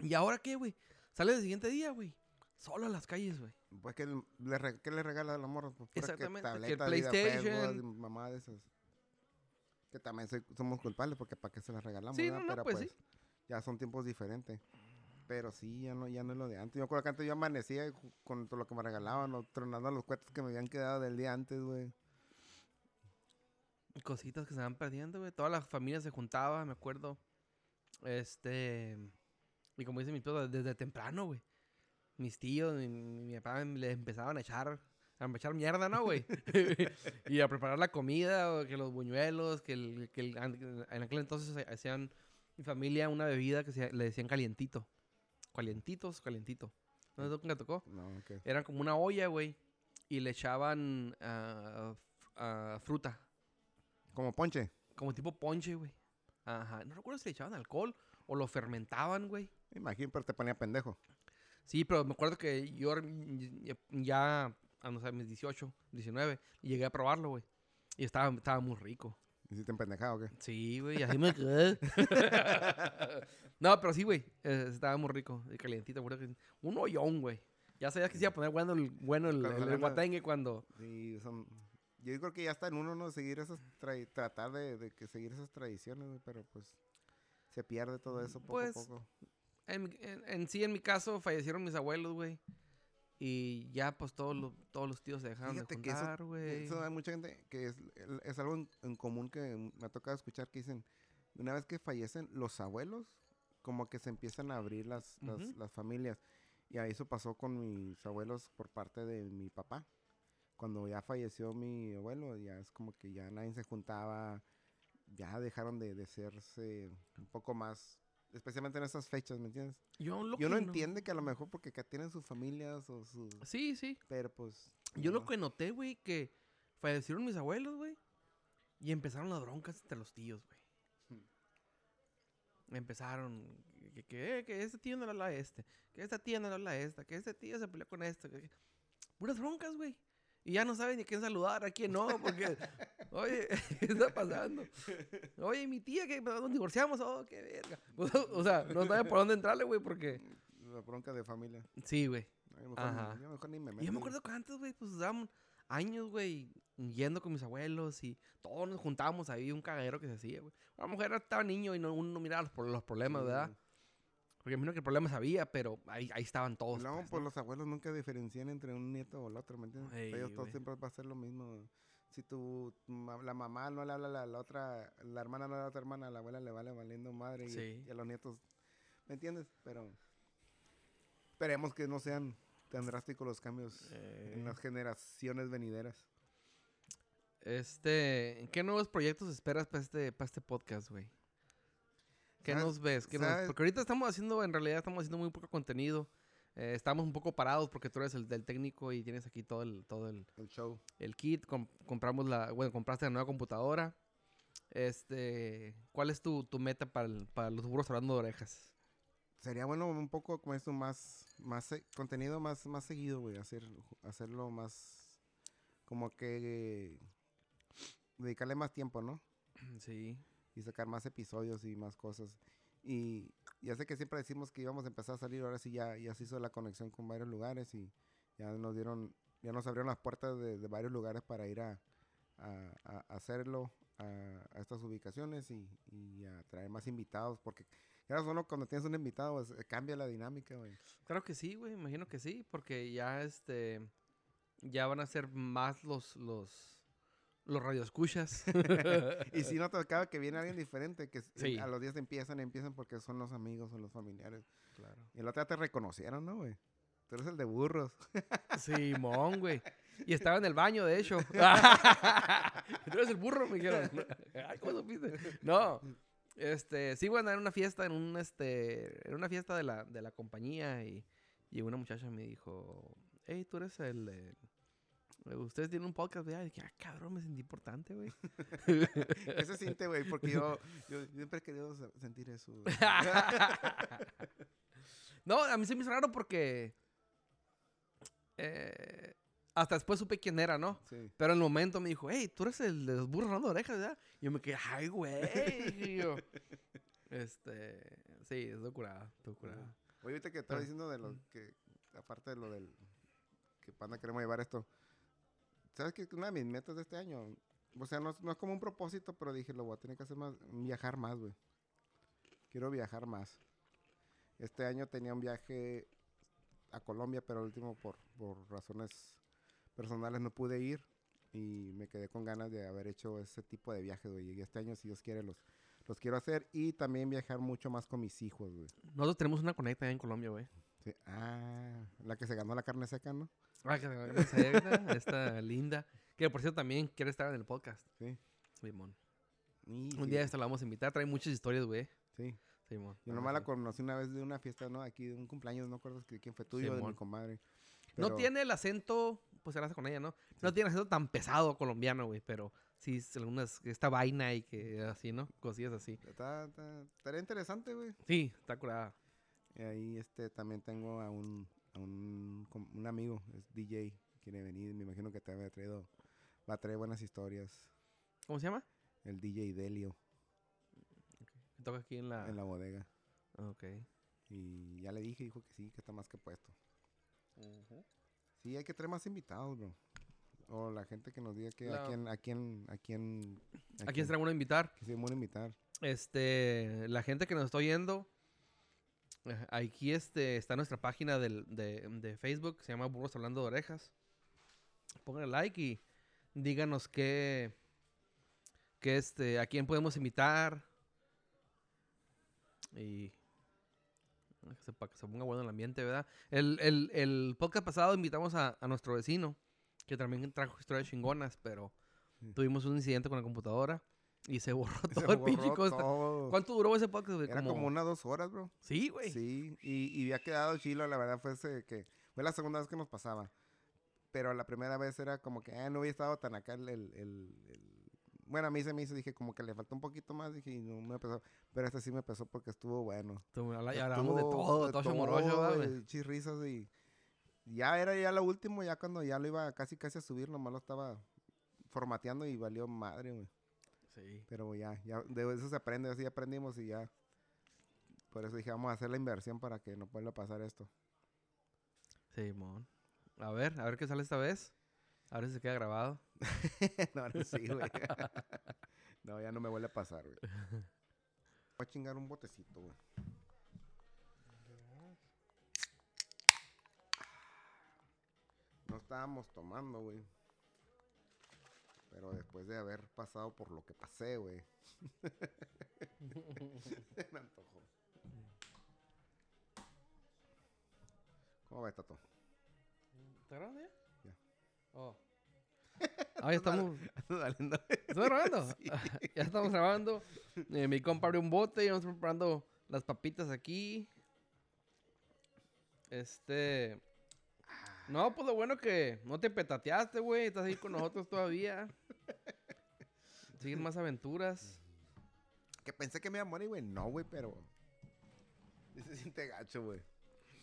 ¿Y ahora qué, güey? Sale el siguiente día, güey. Solo a las calles, güey. Pues, ¿qué le, re- qué le regala al amor? Pues, Exactamente, que el tableta, videojuegos, PlayStation. y mamá de esas. Que también soy- somos culpables porque para qué se las regalamos, Sí, no, no, Pero pues pues, ya son tiempos diferentes. Pero sí, ya no, ya no es lo de antes. Yo me acuerdo que antes yo amanecía con todo lo que me regalaban, o tronando los cohetes que me habían quedado del día antes, güey. Cositas que se van perdiendo, güey. Toda la familia se juntaba, me acuerdo. Este. Y como dice mi esposa, desde temprano, güey. Mis tíos, mi, mi papá les empezaban a echar. A echar mierda, ¿no, güey? y a preparar la comida, que los buñuelos, que, el, que el- en aquel entonces ha- hacían mi familia una bebida que se, le decían calientito. Calientitos, calientito. ¿No me tocó? No, ok. Eran como una olla, güey. Y le echaban ah, f- ah, fruta. Como ponche. Como tipo ponche, güey. Ajá. No recuerdo si le echaban alcohol o lo fermentaban, güey. Me imagino, pero te ponía pendejo. Sí, pero me acuerdo que yo ya- a no sé, mis 18, 19, y llegué a probarlo, güey. Y estaba, estaba muy rico. ¿Hiciste pendejado o qué? Sí, güey, así me quedé. no, pero sí, güey. eh, estaba muy rico. Y calientito, güey. Un hoyón, güey. Ya sabías que se iba a poner bueno el, bueno el, el, guatengue cuando... Sí, son... Yo creo que ya está en uno, ¿no? Seguir esas... tra- tratar de, de que seguir esas tradiciones, güey, pero pues... Se pierde todo eso poco Pues, a poco. En, en- en sí, en mi caso, fallecieron mis abuelos, güey. Y ya, pues, todos los, todos los tíos se dejaron Fíjate de juntar, güey. Eso hay mucha gente que es, es algo en, en común que me ha tocado escuchar que dicen, una vez que fallecen los abuelos, como que se empiezan a abrir las, las, las familias. Y eso pasó con mis abuelos por parte de mi papá. Cuando ya falleció mi abuelo, ya es como que ya nadie se juntaba, ya dejaron de, de serse un poco más, especialmente en esas fechas, ¿me entiendes? Yo, lo que no- entiende que a lo mejor porque acá tienen sus familias o sus... Sí, sí. Pero pues... Yo lo no. que noté, güey, que fallecieron mis abuelos, güey. Y empezaron las broncas entre los tíos, güey. Empezaron que, que, eh, que este tío no le habla a este, que esta tía no le habla a esta, que este tío se peleó con esto. que- que- Puras broncas, güey. Y ya no saben ni a quién saludar, a quién no, porque, oye, ¿qué está pasando? Oye, mi tía, que nos divorciamos, oh, qué verga. O sea, no saben por dónde entrarle, güey, porque... La bronca de familia. Sí, güey. Ni, yo mejor ni me meto. yo me acuerdo que antes, güey, pues usábamos años, güey, yendo con mis abuelos y todos nos juntábamos ahí, un cagadero que se hacía, güey. A lo mejor estaba niño y no, uno no miraba los, pro- los problemas, ¿verdad? Porque imagino que problemas había, pero ahí, ahí estaban todos. Luego, pues, pues ¿no? los abuelos nunca diferencian entre un nieto o el otro, ¿me entiendes? Ellos todos siempre va a ser lo mismo. Si tu, la mamá no le habla a la, la otra, la hermana no le habla a la otra hermana, a la abuela le vale valiendo madre y, Sí. y a los nietos, ¿me entiendes? Pero esperemos que no sean tan drásticos los cambios en Eh, las generaciones venideras. Este, ¿qué nuevos proyectos esperas para este, para este podcast, güey? ¿Qué ¿Sabes- nos ves? ¿Qué nos- sabes? Porque ahorita estamos haciendo, en realidad estamos haciendo muy poco contenido. Eh, estamos un poco parados porque tú eres el del técnico y tienes aquí todo el, todo el, El show. el kit. com- compramos la, bueno, compraste la nueva computadora. Este, ¿cuál es tu, tu meta para, el- para los burros hablando de orejas? Sería bueno un poco como esto más, más se- contenido más, más seguido, güey. Hacer, hacerlo más, como que dedicarle más tiempo, ¿no? Sí. y sacar más episodios y más cosas. Y ya sé que siempre decimos que íbamos a empezar a salir, ahora sí ya, ya se hizo la conexión con varios lugares y ya nos dieron, ya nos abrieron las puertas de, varios lugares para ir a, a- hacerlo a, estas ubicaciones y, y a traer más invitados, porque ya solo cuando tienes un invitado pues, eh, cambia la dinámica, güey. Claro que sí, güey, imagino que sí, porque ya este ya van a ser más los los los radioescuchas. Y si no te acaba que viene alguien diferente, que Sí. a los días empiezan, empiezan porque son los amigos o los familiares. claro. Y el otro día te reconocieron, ¿no, güey? Tú eres el de burros. Simón, güey. Y estaba en el baño, de hecho. Tú eres el burro, me dijeron. Ay, ¿cómo supiste? No. Este, sí, andar en una fiesta, en un este, en una fiesta de la, de la compañía y, y una muchacha me dijo, hey, tú eres el, de- ustedes tienen un podcast, ¿verdad? Y dije, ah, cabrón, me sentí importante, güey. ¿Qué se siente, güey? Porque yo, yo siempre he querido se- sentir eso. güey. no, a mí se me hizo raro porque eh, hasta después supe quién era, ¿no? Sí. Pero en el momento me dijo, hey, tú eres el de los burros de orejas, ¿verdad? Y yo me quedé, ay, güey. yo. Este, sí, es curada, estoy curada. Oye, ahorita que estaba diciendo de lo que, aparte de lo del, que panda queremos llevar esto, ¿sabes que Una de mis metas de este año, o sea, no, no es como un propósito, pero dije, lo voy a tener que hacer más, viajar más, güey. Quiero viajar más. Este año tenía un viaje a Colombia, pero el último por, por razones personales no pude ir y me quedé con ganas de haber hecho ese tipo de viajes, güey. Y este año, si Dios quiere, los, los quiero hacer y también viajar mucho más con mis hijos, güey. Nosotros tenemos una conecta en Colombia, güey. Sí. Ah, la que se ganó la carne seca, ¿no? Ah, que se esta, esta linda. Que por cierto también quiere estar en el podcast. Sí. Simón. Un día esta la vamos a invitar. Trae muchas historias, güey. Sí. Simón. Yo nomás la conocí una vez de una fiesta, ¿no? Aquí de un cumpleaños, no acuerdo quién fue tuyo, de mi comadre. No tiene el acento, pues se la hace con ella, ¿no? No tiene acento tan pesado colombiano, güey, pero sí algunas, esta vaina y que así, ¿no? Cosillas así. Está, está, estaría interesante, güey. Sí, está curada. Y ahí este, también tengo a un, a un, un amigo, es DJ, quiere venir, me imagino que te había traído, va a traer buenas historias. ¿Cómo se llama? El DJ Delio Que Toca aquí en la... en la bodega. Ah, Ok. Y ya le dije, dijo que sí, que está más que puesto. Sí, hay que traer más invitados, bro. O la gente que nos diga que a quién, a quién, a quién, ¿A quién será bueno invitar? que se van a invitar. Este, la gente que nos está oyendo, eh, aquí este, está nuestra página del- de, de Facebook, se llama Burros Hablando de Orejas. Pónganle like y díganos qué, qué este, a quién podemos invitar. Y que se, para que se ponga bueno el ambiente, ¿verdad? El, el, el podcast pasado invitamos a, a nuestro vecino, que también trajo historias chingonas, pero Sí. tuvimos un incidente con la computadora y se borró todo el pinche. ¿Cuánto duró ese podcast? Era como unas dos horas, bro. Sí, güey. Sí, y, y había quedado chilo, la verdad fue ese que fue la segunda vez que nos pasaba. Pero la primera vez era como que ah, no había estado tan acá el, el- el- Bueno, a mí se me hizo, dije como que le faltó un poquito más, dije, y no me pesó. Pero este sí me pesó porque estuvo bueno. Y hablamos de Estuvo todo, de todo todo, y... Ya era ya lo último, ya cuando ya lo iba casi casi a subir, nomás lo estaba formateando y valió madre, güey. Sí. Pero ya, ya, de eso se aprende, así aprendimos y ya. Por eso dije, vamos a hacer la inversión para que no vuelva a pasar esto. Sí, mon. A ver, a ver qué sale esta vez. A ver si se queda grabado. no, ahora sí, güey. no, ya no me vuelve a pasar, güey. Voy a chingar un botecito, güey. No estábamos tomando, güey. Pero después de haber pasado por lo que pasé, güey. Se me antojó. ¿Cómo va, Tato? ¿Está grabando ya? Ya. Oh. Ah, ya estamos. Valiendo- ¿Estamos grabando? ya estamos grabando. Eh, mi compa abrió un bote y vamos preparando las papitas aquí. Este. No, pues lo bueno que no te petateaste, güey. Estás ahí con nosotros todavía. Siguen más aventuras. Que pensé que me iba a morir, güey. No, güey, pero. Se siente gacho, güey.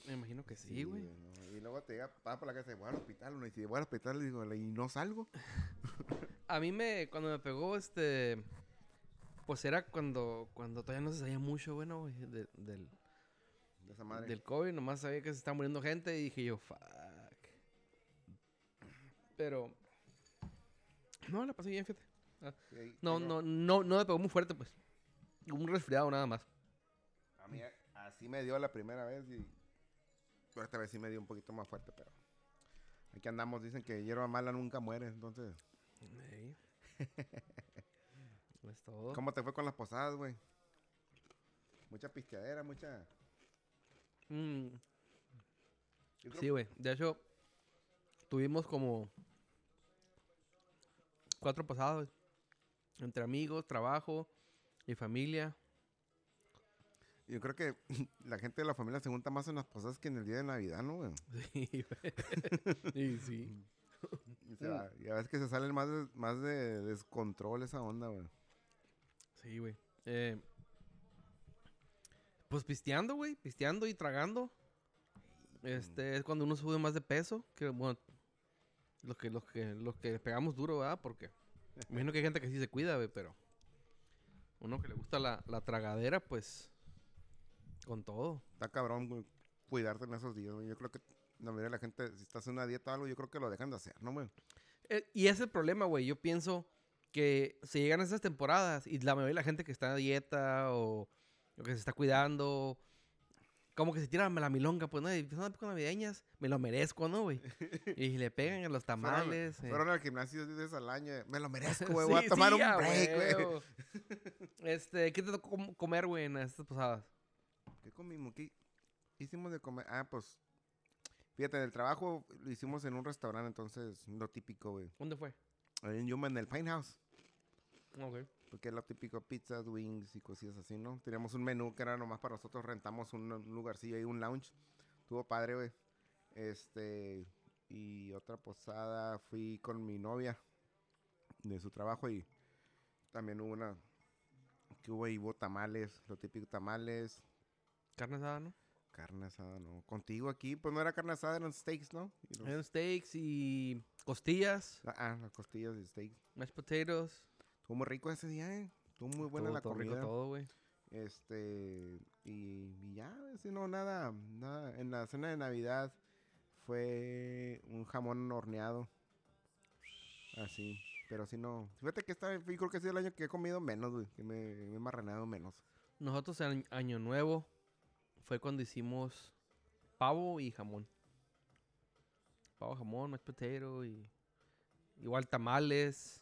Me imagino que sí, güey. no. Y luego te llega, va por la casa y voy al hospital. ¿no? Y si voy al hospital, digo, y no salgo. A mí me, cuando me pegó, este, pues era cuando, cuando todavía no se sabía mucho, bueno, güey, de- del, De esa madre. del COVID, nomás sabía que se estaba muriendo gente y dije yo, fuck. Pero, no, la pasé bien, fíjate. Sí, ahí No, no, no, no me pegó muy fuerte, pues. Un resfriado nada más. A mí así me dio la primera vez y. pero esta vez sí me dio un poquito más fuerte, pero. Aquí andamos, dicen que hierba mala nunca muere, entonces. Ey. es todo. ¿Cómo te fue con las posadas, güey? Mucha pisteadera, mucha. Mm, creo- Sí, güey. De hecho, tuvimos como cuatro pasados. Entre amigos, trabajo y familia. Yo creo que la gente de la familia se junta más en las posadas que en el día de Navidad, ¿no, güey? Sí, güey. Sí, sí. Y, se va- y a veces que se salen más de, más de descontrol esa onda, güey. Sí, güey. Eh, pues pisteando, güey. Pisteando y tragando. Este es cuando uno sube más de peso. Que bueno. Los que, los que, los que pegamos duro, ¿verdad? Porque. Imagino que hay gente que sí se cuida, güey, pero. Uno que le gusta la, la tragadera, pues. Con todo. Está cabrón, güey, cuidarte en esos días, güey. Yo creo que la mayoría de la gente, si estás en una dieta o algo, yo creo que lo dejan de hacer, ¿no, güey? Eh, y ese es el problema, güey. Yo pienso que se llegan esas temporadas y la mayoría de la gente que está a dieta o, o que se está cuidando, como que se tira la milonga, pues, ¿no? Y son épocas navideñas, me lo merezco, ¿no, güey? Y le pegan a los tamales. eh. Fueron al gimnasio 10 veces al año. Me lo merezco, güey. Voy a tomar sí, un break, güey. Este, ¿qué te tocó com- comer, güey, en estas posadas? ¿Qué comimos? ¿Qué hicimos de comer? Ah, pues. Fíjate, en el trabajo lo hicimos en un restaurante, entonces lo típico, güey. ¿Dónde fue? En Yuma, en el Pine House. Porque es lo típico, pizzas, wings y cosillas así, ¿no? Teníamos un menú que era nomás para nosotros, rentamos un, lugarcillo ahí, un lounge. Estuvo padre, güey. Este, y otra posada, fui con mi novia de su trabajo y también hubo una, que hubo y hubo tamales, lo típico tamales, Carne asada, ¿no? carne asada, ¿no? Contigo aquí, pues no era carne asada, eran steaks, ¿no? Y los- Eran steaks y costillas, ah, ah, las costillas y steaks. mashed potatoes. Estuvo muy rico ese día, ¿eh? Estuvo muy buena todo, la todo rico comida. todo, güey. Este, y, y ya, si no, nada, nada. En la cena de Navidad fue un jamón horneado. Así, pero si no. Fíjate que esta, yo creo que ha sido el año que he comido menos, güey. Que me, me he marranado menos. Nosotros en Año Nuevo fue cuando hicimos pavo y jamón. Pavo, jamón, mashed potato y igual tamales.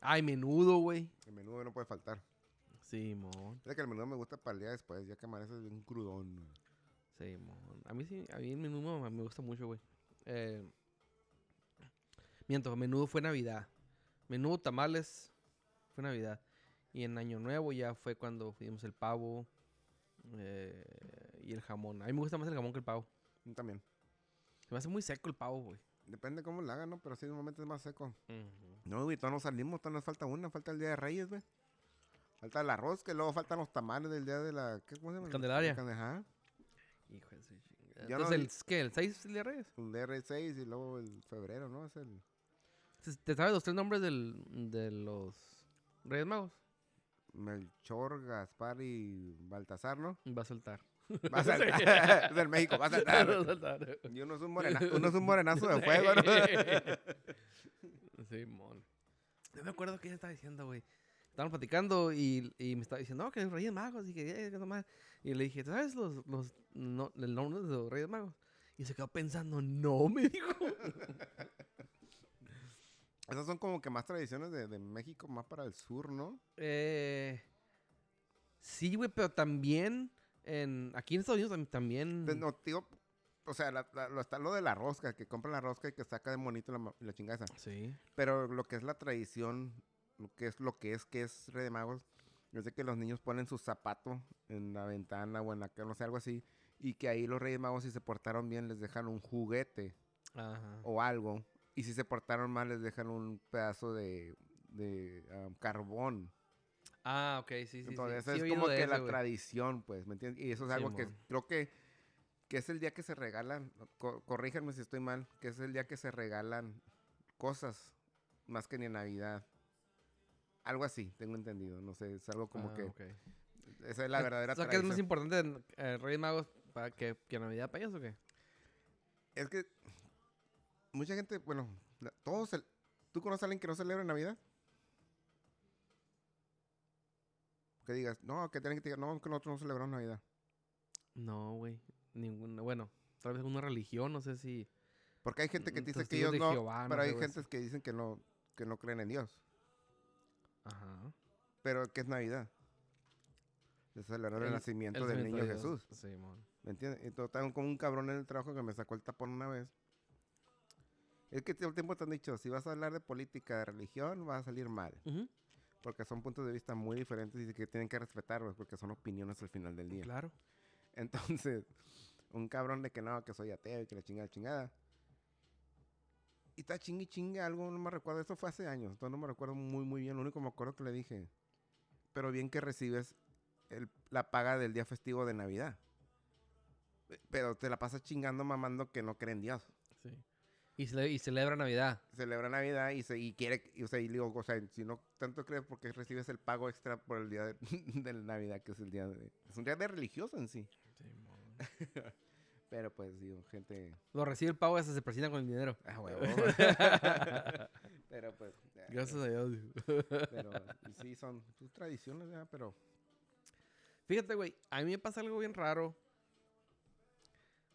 Ay, menudo, güey. El menudo no puede faltar. Simón, Fíjate que el menudo me gusta para el día después, ya que amaneces bien crudón. güey. Simón. A mí sí, a mí el menudo me gusta mucho, güey. Eh, miento, menudo fue Navidad. Menudo, tamales, fue Navidad. Y en Año Nuevo ya fue cuando fuimos el pavo eh, y el jamón. A mí me gusta más el jamón que el pavo. También. Se me hace muy seco el pavo, güey. Depende cómo lo hagan, ¿no? Pero sí, normalmente es más seco. No, güey, todavía no salimos, todavía nos falta una, falta el día de Reyes, güey. Falta el arroz, que luego faltan los tamales del día de la. ¿qué, ¿Cómo se llama? Candelaria. La cande- Ajá. Hijo de su chingada. Entonces, no- el, ¿qué? ¿El 6 de Reyes? El DR6 y luego el febrero, ¿no? Es el. ¿Te- ¿Te sabes los tres nombres del, de los Reyes Magos? Melchor, Gaspar y Baltasar, ¿no? Va a saltar. Va a saltar. es del México, va a Va a saltar. saltar. Y uno es un, morena- uno es un morenazo de fuego, ¿no? sí, mon. Yo me acuerdo que ella estaba diciendo, güey. Estaban platicando y, y me estaba diciendo, no, que los Reyes Magos y que, eh, que nomás. Y le dije, ¿sabes los, los, no, el nombre de los Reyes Magos? Y se quedó pensando, no, me dijo. Esas son como que más tradiciones de, de México, más para el sur, ¿no? Eh, sí, güey, pero también en, aquí en Estados Unidos tam- también. No, digo, o sea, la- la- lo, está lo de la rosca, que compra la rosca y que saca de monito la, la chingada. esa. Sí. Pero lo que es la tradición, lo que es lo que es que es Rey de Magos, es de que los niños ponen su zapato en la ventana o en la cama, no sé, algo así, y que ahí los Reyes Magos si se portaron bien les dejan un juguete Ajá. o algo, y si se portaron mal les dejan un pedazo de, de carbón. Ah, ok, sí, sí. sí. Entonces Sí he es como que la tradición, pues, ¿me entiendes? Y eso es algo que creo que, que es el día que se regalan, co- corríjanme si estoy mal, que es el día que se regalan cosas más que ni en Navidad. Algo así, tengo entendido, no sé, es algo como Ah, que esa es la verdadera O sea, que es más importante eh, Reyes Magos para que, que Navidad para ellos o qué? Es que mucha gente, bueno, todos, cel- ¿tú conoces a alguien que no celebra Navidad? Que digas, no, que tienen que diga, no, que nosotros no celebramos Navidad. No, güey. Ninguna. Bueno, tal vez una religión, no sé si. Porque hay gente que Mm, dice que de no, Jehová, pero hay gente que dicen que no, que no creen en Dios. Ajá. Pero que es Navidad. Es celebrar el, El- nacimiento El del niño de Dios. Jesús. Sí, mon. ¿Me entiendes? Entonces tengo como un cabrón en el trabajo que me sacó el tapón una vez. Es que todo el tiempo te han dicho, si vas a hablar de política, de religión, va a salir mal. Porque son puntos de vista muy diferentes y que tienen que respetarlos porque son opiniones al final del día. Claro. Entonces, un cabrón de que no, que soy ateo y que la chingada, chingada. Y está chingue chingue algo, no me recuerdo. Eso fue hace años, entonces no me recuerdo muy, muy bien. Lo único que me acuerdo que le dije, pero bien que recibes el- la paga del día festivo de Navidad. Pe- Pero te la pasas chingando, mamando que no creen en Dios. Sí. Y, cele- y celebra Navidad. Celebra Navidad y, se, y quiere, y, o sea, y digo, o sea, si no tanto crees porque recibes el pago extra por el día de, de la Navidad, que es el día de... Es un día de religioso en sí. Pero pues, digo, gente... Lo recibe el pago y hasta se presina con el dinero. Ah, huevo. pero pues... ya, Gracias a Dios. Pero sí, son tus tradiciones, ya, pero... Fíjate, güey, a mí me pasa algo bien raro.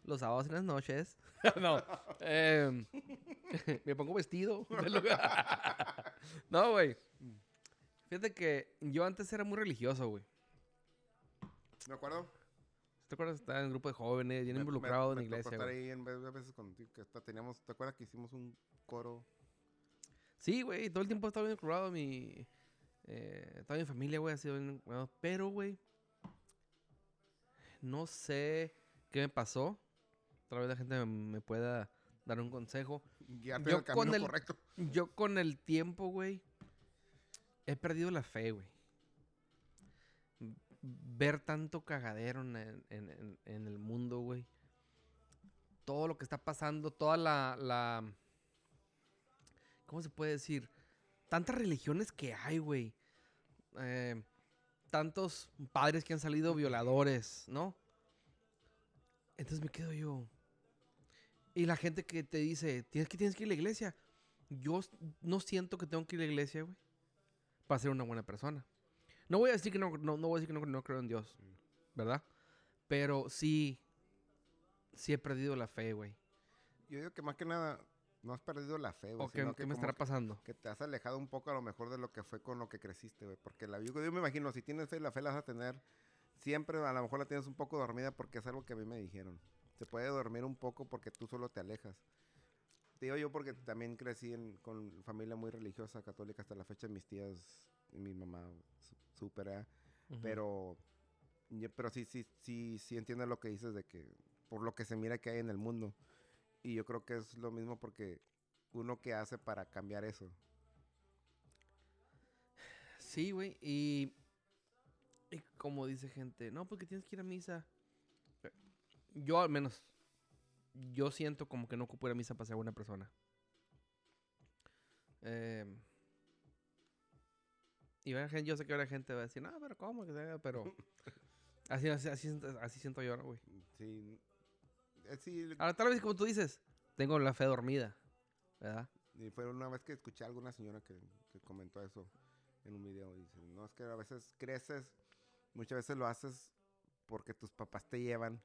Los sábados y las noches. no. em, me pongo vestido. no, güey. Fíjate que yo antes era muy religioso, güey. ¿Me acuerdo? ¿Te acuerdas? Estaba en un grupo de jóvenes, bien Me- involucrado me- en me la iglesia, estar ahí en vez de veces contigo, que hasta teníamos... ¿Te acuerdas que hicimos un coro? Sí, güey, todo el tiempo estaba bien involucrado. Mi, eh, toda mi familia, güey, ha sido bien involucrado. Pero, güey, no sé qué me pasó. Tal vez la gente me, me pueda dar un consejo. Guiarte Yo el camino con el- correcto. Yo con el tiempo, güey, he perdido la fe, güey. Ver tanto cagadero en, en- en- en el mundo, güey. Todo lo que está pasando, toda la, la... ¿Cómo se puede decir? Tantas religiones que hay, güey. Eh, tantos padres que han salido violadores, ¿no? Entonces me quedo yo. Y la gente que te dice, tienes que, tienes que ir a la iglesia. Yo no siento que tengo que ir a la iglesia, güey. Para ser una buena persona. No voy a decir que no, no, no voy a decir que no, no creo en Dios. ¿Verdad? Pero sí. Sí he perdido la fe, güey. Yo digo que más que nada no has perdido la fe, güey. ¿O qué, sino qué que me como estará que- pasando? que te has alejado un poco a lo mejor de lo que fue con lo que creciste, güey. Porque la yo, yo me imagino, si tienes fe, la fe la vas a tener siempre, a lo mejor la tienes un poco dormida porque es algo que a mí me dijeron. Se puede dormir un poco porque tú solo te alejas. Te digo yo porque también crecí en- con familia muy religiosa, católica, hasta la fecha mis tías y mi mamá súper, pero, yo- pero sí, sí, sí, sí entiendo lo que dices de que por lo que se mira que hay en el mundo. Y yo creo que es lo mismo porque uno que hace para cambiar eso. Sí, güey. Y, y como dice gente, no, porque tienes que ir a misa. Eh, Yo al menos, yo siento como que no ocupo ir a misa para ser buena persona. Em, y gente, yo sé que ahora gente va a decir, no, pero ¿cómo? que sea?", Pero así, así, así, siento- así siento yo, ¿no, güey. Sí, eh, Ahora, tal vez como tú dices, tengo la fe dormida, ¿verdad? y fue una vez que escuché a alguna señora que, que comentó eso en un video. Dice, no, es que a veces creces, muchas veces lo haces porque tus papás te llevan,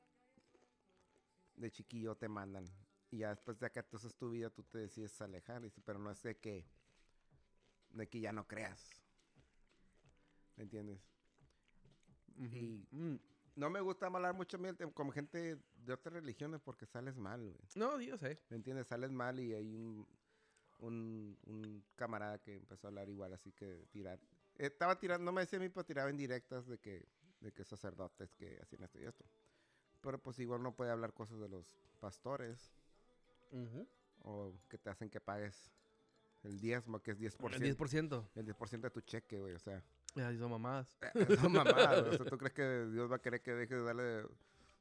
de chiquillo te mandan. Y ya después de que tú haces tu vida, tú te decides alejar. Dice, pero no es de que, de que ya no creas. ¿Me entiendes? Y Mm, no me gusta hablar mucho como gente de otras religiones porque sales mal, güey. No, yo sé. ¿Me entiendes? Sales mal y hay un, un, un camarada que empezó a hablar igual, así que tirar. eh, estaba tirando, no me decía a mí, pero tiraba indirectas de que, de que sacerdotes que hacían esto y esto. Pero pues igual no puede hablar cosas de los pastores o que te hacen que pagues el diezmo, que es 10%. El 10%. El 10% de tu cheque, güey, o sea. Ya, son mamadas. Son mamadas, güey, o sea, ¿tú crees que Dios va a querer que dejes de darle...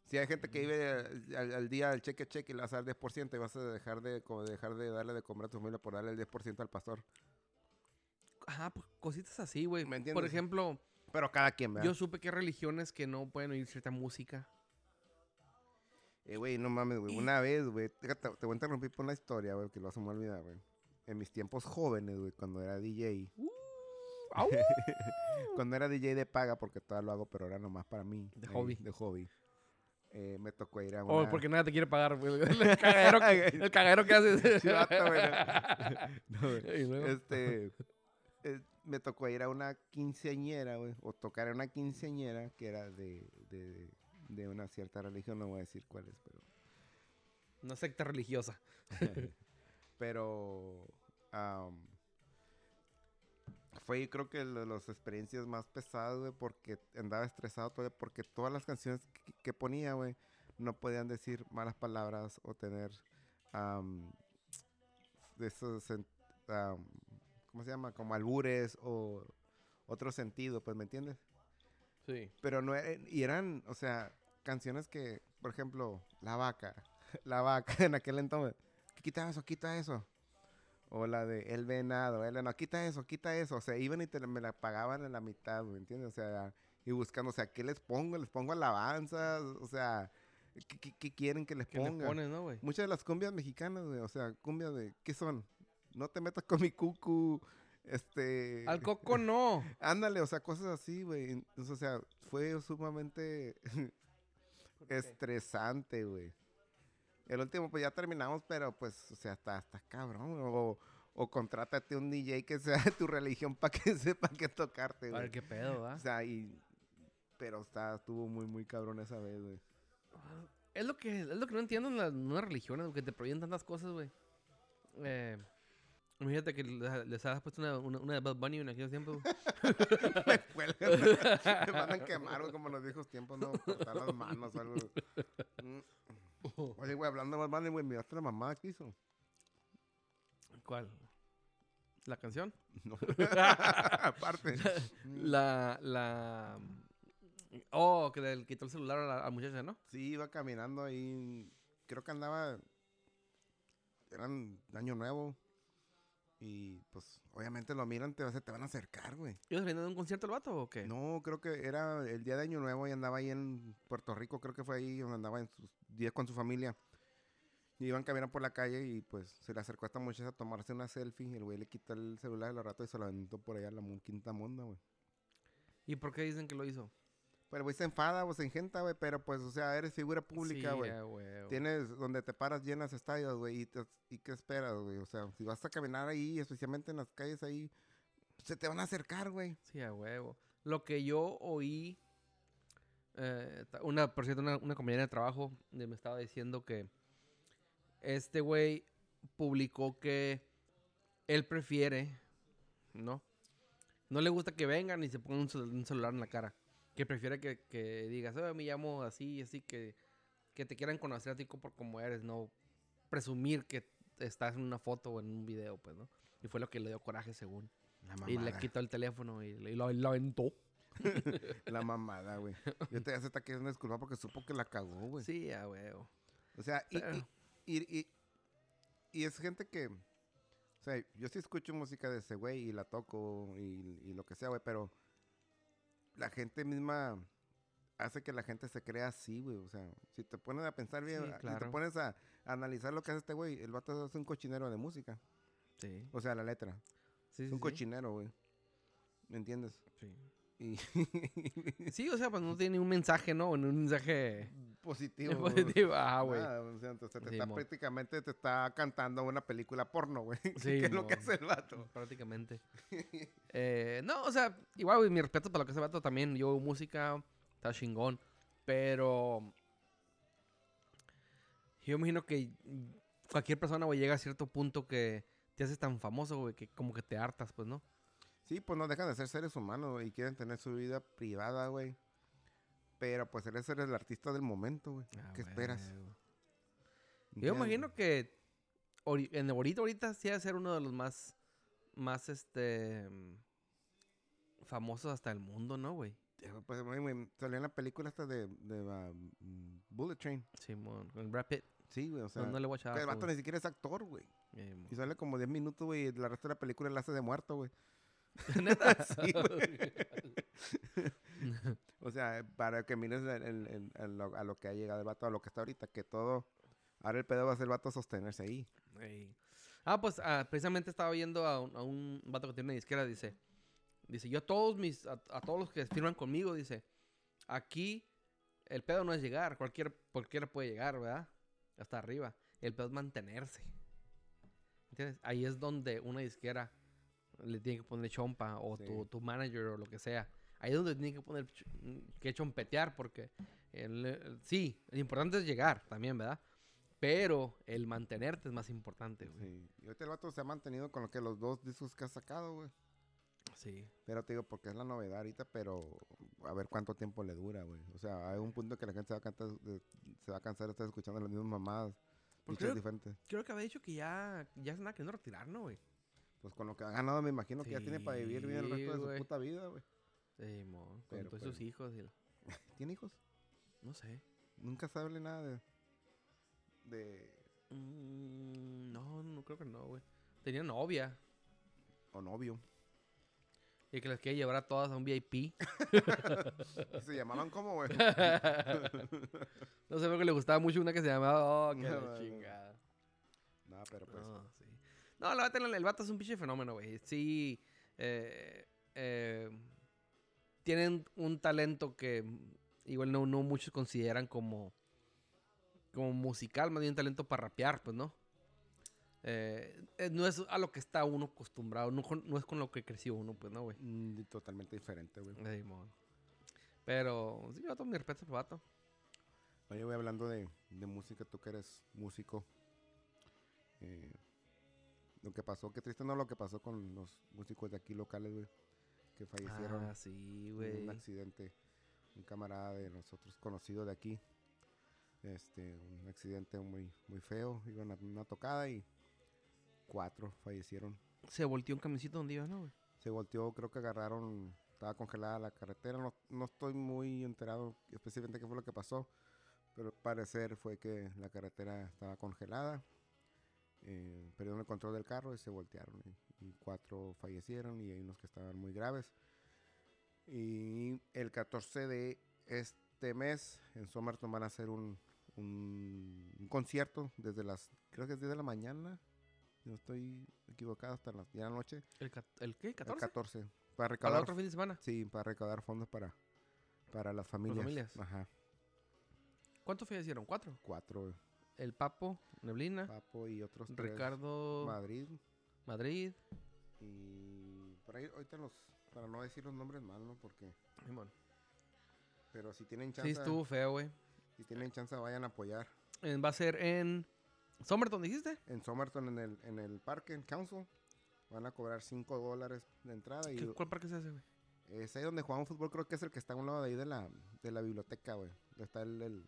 Si hay gente que vive al, al día al cheque cheque y le vas a dar 10% y vas a dejar de, como dejar de darle de comer a tu familia por darle el 10% al pastor. Ajá, pues cositas así, güey. ¿Me Por entiendes? ejemplo, Pero cada quien, ¿verdad? yo supe que hay religiones que no pueden oír cierta música. Eh, güey, no mames, güey. Una vez, güey, te, te voy a interrumpir por una historia, güey, que lo vas a olvidar, güey. En mis tiempos jóvenes, güey, cuando era DJ. ¡Au! Cuando era DJ de paga, porque todavía lo hago, pero era nomás para mí. De ahí, hobby. De hobby. Eh, me tocó ir a una... Oh, porque nadie te quiere pagar, güey. El cagadero, el cagadero que haces. Sí, vato, güey. No, güey. Este, eh, me tocó ir a una quinceañera, güey, o tocar a una quinceañera que era de, de, de una cierta religión, no voy a decir cuál es, pero... Una secta religiosa. pero am, fue creo que de las experiencias más pesadas, güey, porque andaba estresado todavía, porque todas las canciones que, que ponía, güey, no podían decir malas palabras o tener de esos, am, ¿cómo se llama? Como albures o otro sentido, pues, ¿me entiendes? Sí. Pero no eran, y eran, o sea, canciones que, por ejemplo, La Vaca, La Vaca en aquel entonces, quita eso, quita eso. O la de El Venado, el no, quita eso, quita eso. O sea, iban y te, me la pagaban en la mitad, ¿me entiendes? O sea, y buscando, o sea, ¿qué les pongo? ¿Les pongo alabanzas? O sea, ¿qué, qué- qué quieren que les ¿Qué le ponga? pones, no, güey? Muchas de las cumbias mexicanas, güey, o sea, cumbias de, ¿qué son? No te metas con mi cucu, este... Al coco no. Ándale, o sea, cosas así, güey. O sea, fue sumamente estresante, güey. El último, pues ya terminamos, pero pues, o sea, está, está cabrón. O, o contrátate un DJ que sea de tu religión para que sepa qué tocarte, A güey. ver qué pedo, O ¿va? sea, y... Pero está, estuvo muy, muy cabrón esa vez, güey. Es lo que, es lo que no entiendo en las nuevas religiones, que te prohíben tantas cosas, güey. Eh, imagínate que les, has puesto una, una, una de Bad Bunny en aquellos tiempos. Me cuelgan. Me van a quemar, como en los viejos tiempos, ¿no? Cortar las manos o algo. Mm. Oye, güey, hablando de Bad Bunny, güey, miraste la mamá que hizo. ¿Cuál? ¿La canción? No. Aparte. La, la... Oh, que le quitó el celular a la, a la muchacha, ¿no? Sí, iba caminando ahí. Creo que andaba. Eran año nuevo. Y pues, obviamente lo miran, te, te van a acercar, güey. ¿Ibas saliendo de un concierto el vato o qué? No, creo que era el día de año nuevo y andaba ahí en Puerto Rico. Creo que fue ahí donde andaba en sus días con su familia. Y iban caminando por la calle y pues se le acercó a esta muchacha a tomarse una selfie. El güey le quitó el celular al rato y se lo aventó por allá a la quinta monda, güey. ¿Y por qué dicen que lo hizo? Pero güey se enfada o se engenta, güey. Pero pues, o sea, eres figura pública, Sí, güey. huevo. Tienes donde te paras llenas estadios, güey, y, te- y qué esperas, güey. O sea, si vas a caminar ahí, especialmente en las calles ahí, se te van a acercar, güey. Sí, a huevo. Lo que yo oí, eh, una, por cierto, una, una compañera de trabajo me estaba diciendo que este güey publicó que él prefiere, ¿no? No le gusta que vengan y se pongan un, cel- un celular en la cara. Que prefiere que, que digas, "Oh, me llamo así, así, que, que te quieran conocer a ti por como eres, no presumir que estás en una foto o en un video, pues, ¿no? Y fue lo que le dio coraje, según. La Y le quitó el teléfono y, y lo, lo aventó. La mamada, güey. Yo te hace que una disculpa porque supo que la cagó, güey. Sí, a huevo. O sea, y, Pero- y, y, y- y es gente que. O sea, yo sí escucho música de ese güey y la toco y, y lo que sea, güey, pero la gente misma hace que la gente se crea así, güey. O sea, si te pones a pensar bien, Sí, si te pones a, a analizar lo que hace este güey, el vato es un cochinero de música. Sí. O sea, la letra. Sí, Es un sí. cochinero, güey. ¿Me entiendes? Sí. Sí, o sea, pues no tiene ni un mensaje, ¿no? Un mensaje positivo. positivo. Ajá, güey. Nada, o sea, entonces te Sí, está mo. prácticamente te está cantando una película porno, güey. Sí, que es lo que hace el vato. Prácticamente. Eh, no, o sea, igual, güey, mi respeto para lo que hace vato también. Yo, música, está chingón. Pero Yo imagino que cualquier persona, güey, llega a cierto punto que te haces tan famoso, güey, que como que te hartas, pues, ¿no? Sí, pues no dejan de ser seres humanos, y quieren tener su vida privada, güey. Pero pues eres, eres el artista del momento, güey. Ah, ¿Qué esperas? Yo imagino que en ahorita, ahorita sí ha de ser uno de los más, más, este, famosos hasta el mundo, ¿no, güey? Eh, Pues, güey, salió en la película esta de, de ah, mm, Bullet Train. Simón, con Brad Pitt. Sí, güey, o sea. no, no le voy a el vato ni siquiera es actor, güey. Mo- Y sale como 10 minutos, güey, y la resto de la película la hace de muerto, güey. ¿Neta? Sí, güey. O sea, para que mires el- el- el- el lo- a lo que ha llegado el vato, a lo que está ahorita, que todo. Ahora el pedo va a ser el vato sostenerse ahí. Ey. Ah, pues ah, precisamente estaba viendo a un, a un vato que tiene una disquera, dice, dice, yo a todos mis, a, a todos los que firman conmigo, dice, aquí el pedo no es llegar, cualquier, cualquiera puede llegar, ¿verdad? Hasta arriba. El pedo es mantenerse. ¿Entiendes? Ahí es donde una disquera le tiene que poner chompa, o Sí. tu, tu manager, o lo que sea. Ahí es donde tiene que poner, ch- que chompetear, porque el- el- sí, lo importante es llegar también, ¿verdad? Pero el mantenerte es más importante, güey. Sí. Y ahorita el vato se ha mantenido con lo que los dos discos que ha sacado, güey. Sí. Pero te digo, porque es la novedad ahorita, pero a ver cuánto tiempo le dura, güey. O sea, hay un punto que la gente se va a, cantar de- se va a cansar de estar escuchando las mismas mamadas. Pues creo- diferentes. Creo que había dicho que ya, ya se anda queriendo retirar, ¿no, güey? Pues con lo que ha ganado, me imagino que ya tiene para vivir bien el resto de su puta vida, güey. Sí, mo, con Pero, todos sus hijos y ¿Tiene hijos? No sé. Nunca sabe nada de. de. Mm, no, no creo que no, güey. Tenía novia. o novio. Y que les quiere llevar a todas a un VIP. Se llamaban como, güey. no sé por qué le gustaba mucho una que se llamaba... Oh, que No, no. chingada. no, pero pues. No. No, la el, vato es un pinche fenómeno, güey. Sí, eh, eh, tienen un talento que igual no, no muchos consideran como, como musical, más bien talento para rapear, pues, ¿no? Eh, eh, no es a lo que está uno acostumbrado, no, con- no es con lo que creció uno, pues, ¿no, güey? mm, totalmente diferente, güey. Pero, sí, yo todo mi respeto al vato. Oye, güey, hablando de, de música, tú que eres músico. eh, lo que pasó, qué triste no lo que pasó con los músicos de aquí locales, güey. Que fallecieron Ah, sí, en un accidente. Un camarada de nosotros conocido de aquí. Este, un accidente muy, muy feo. Iban a una tocada y cuatro fallecieron. Se volteó un camioncito donde iba, ¿no, güey? Se volteó, creo que agarraron, estaba congelada la carretera. No, no estoy muy enterado específicamente qué fue lo que pasó. Pero al parecer fue que la carretera estaba congelada. Eh, perdieron el control del carro y se voltearon. Y, y cuatro fallecieron y hay unos que estaban muy graves. Y el 14 de este mes en Somerton van a hacer un, un, un concierto desde las, creo que es 10 de la mañana. No estoy equivocado, hasta las 10 de la noche. ¿El, el qué? El ¿14? 14. Para ¿Para recaudar, otro fin de semana? sí, para recaudar fondos para, para las familias. familias. Ajá. ¿Cuántos fallecieron? ¿Cuatro? Cuatro. El Papo, Neblina, Papo y otros tres. Ricardo, Madrid. Madrid. Y por ahí, ahorita los, para no decir los nombres mal, ¿no? Porque, Simón. pero si tienen Sí, chance, estuvo feo, güey. si tienen chance vayan a apoyar. Va a ser en Somerton, dijiste. En Somerton, en el, en el parque, en Council, van a cobrar 5 dólares de entrada. Y ¿Qué- ¿Cuál parque se hace, güey? es ahí donde jugamos fútbol, creo que es el que está a un lado de ahí de la, de la biblioteca, güey. Está el, el-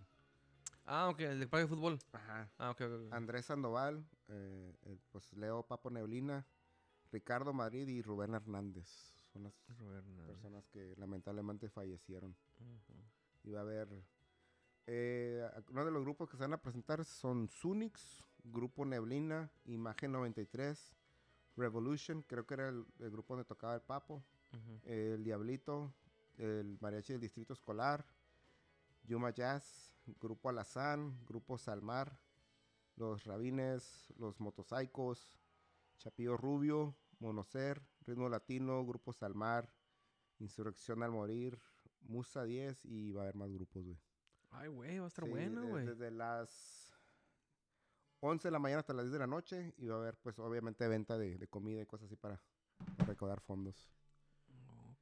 Ah, ok, el del parque de fútbol. Ajá. Ah, ok, ok. Andrés Sandoval, eh, el, pues Leo Papo Neblina, Ricardo Madrid y Rubén Hernández. Son las personas que lamentablemente fallecieron. Ujú. Y va a haber... eh, uno de los grupos que se van a presentar son Sunix, Grupo Neblina, Imagen 93, Revolution, creo que era el, el grupo donde tocaba el Papo, el Diablito, el Mariachi del Distrito Escolar, Yuma Jazz, Grupo Alazán, Grupo Salmar, Los Rabines, Los Motosaicos, Chapillo Rubio, Monocer, Ritmo Latino, Grupo Salmar, Insurrección al Morir, Musa 10 y va a haber más grupos, güey. Ay, güey, va a estar Sí, bueno, güey. Desde las 11 de la mañana hasta las 10 de la noche y va a haber, pues, obviamente venta de, de comida y cosas así para, para recaudar fondos.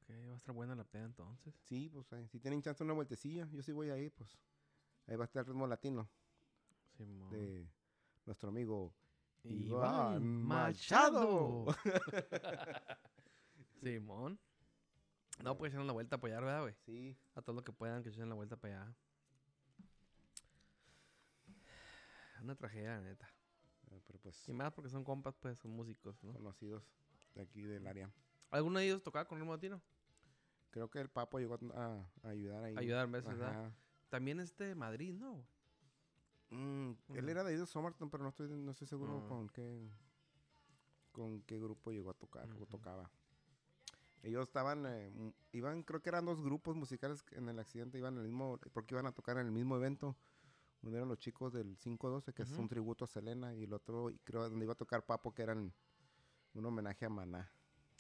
Ok, va a estar buena la peda entonces. Sí, pues, ahí, si tienen chance una vueltecilla, yo sí voy ahí, pues. Ahí va a estar el ritmo latino. Simón. de nuestro amigo Iván Iván Machado. Simón. No, pues echan la vuelta a apoyar, ¿verdad, güey? Sí, A todo lo que puedan, que echen la vuelta para allá. Una tragedia, la neta. eh, pero pues Y más porque son compas, pues, son músicos, ¿no? conocidos de aquí del área. ¿Alguno de ellos tocaba con el latino? Creo que el Papo llegó a, a ayudar ahí. Ayudar, ¿ves? ¿verdad? También este de Madrid, ¿no? Mm, él era de Ido Somerton, pero no estoy, no estoy seguro Ah. con qué con qué grupo llegó a tocar o tocaba. Ellos estaban, eh, mm, iban, creo que eran dos grupos musicales que en el accidente, iban el mismo, porque iban a tocar en el mismo evento. Uno eran los chicos del 512, que es un tributo a Selena, y el otro, y creo, donde iba a tocar Papo, que eran un homenaje a Maná.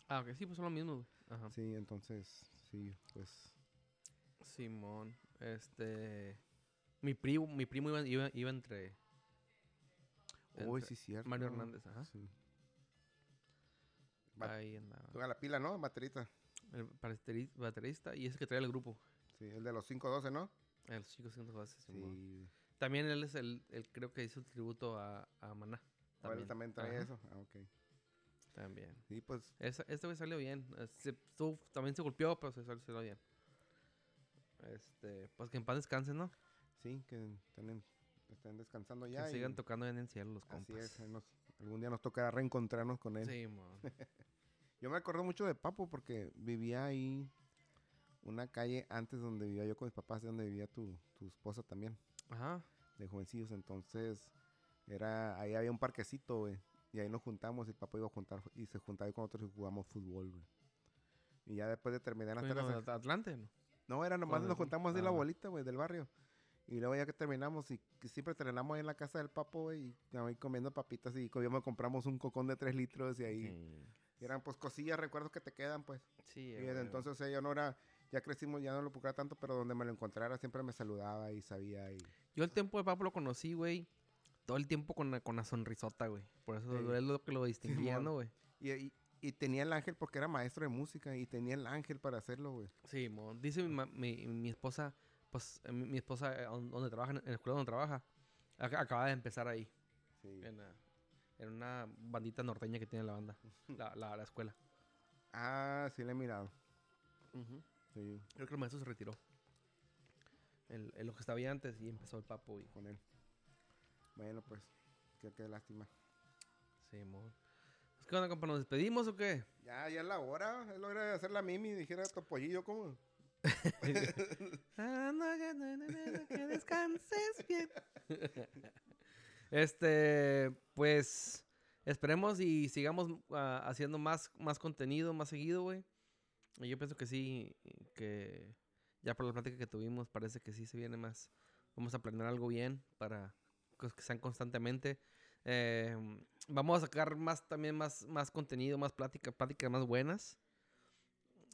Ah, ok, sí, pues son los mismos. Ajá. Sí, entonces, sí, pues, Simón, este... Mi primo, mi primo iba, iba, iba entre... uy, entre sí, cierto. Mario Hernández, ajá. Sí. Ahí andaba. Toca la pila, ¿no? Baterita. El bateri- baterista y ese que trae el grupo. Sí, el de los 512, ¿no? El chico haciendo cosas, Simón. Sí. También él es el, el creo que hizo el tributo a, a Maná. ¿O él también trae Ajá, eso? Ah, ok. También. Sí, pues, Esa- este güey salió bien. se- estuvo- también se golpeó, pero se sal- salió bien. Este, pues que en paz descansen, ¿no? sí, que estén, estén descansando Que ya. y sigan tocando en el cielo los compas. Así es, nos- algún día nos tocará reencontrarnos con él. Sí, mon. Yo me acuerdo mucho de Papo porque vivía ahí una calle antes donde vivía yo con mis papás, de donde vivía tu, tu esposa también, Ajá. de jovencillos. Entonces, era ahí había un parquecito, güey. Y ahí nos juntamos y el Papo iba a juntar y se juntaba con nosotros y jugamos fútbol, güey. Y ya después de terminar las tareas, no, At- Atlante, ¿no? No, era nomás ¿Dónde nos juntamos de la Ah. bolita, güey, del barrio. Y luego ya que terminamos, y que siempre terminamos ahí en la casa del papo, güey, y ahí comiendo papitas y comíamos, compramos un cocón de tres litros y ahí y eran pues cosillas, recuerdos que te quedan, pues. Sí, y a desde entonces, yo no era, ya crecimos, ya no lo procuraba tanto, pero donde me lo encontrara siempre me saludaba y sabía y... Yo el tiempo de Papo lo conocí, güey. Todo el tiempo con la, con la sonrisota, güey. Por eso Sí. es lo que lo distinguía, Simón. ¿no, güey? Y, y, y tenía el ángel porque era maestro de música y tenía el ángel para hacerlo, güey. Sí, mon. Dice mi, mi, mi esposa, pues eh, mi, mi esposa, eh, don- donde trabaja, en la escuela donde trabaja, ac- acaba de empezar ahí. Sí. En, la- en una bandita norteña que tiene la banda, la, la, la escuela. Ah, sí le he mirado. Sí, Creo que el maestro se retiró. El, el lo que estaba ahí antes y empezó el papo y... con él. Bueno, pues, qué, qué lástima. Sí, mon. Pues, ¿Qué onda, compa? ¿Nos despedimos o qué? Ya, ya es la hora. Es la hora de hacer la mimi, dijera Topollillo, ¿cómo? Ah, no, ya, no, no, no, no, que descanses bien. este, pues, esperemos y sigamos ah, haciendo más, más contenido, más seguido, güey. Y Yo pienso que sí, que ya por la plática que tuvimos, parece que sí se viene más. Vamos a planear algo bien para que sean constantemente. Eh, vamos a sacar más también más, más contenido, más plática, pláticas más buenas.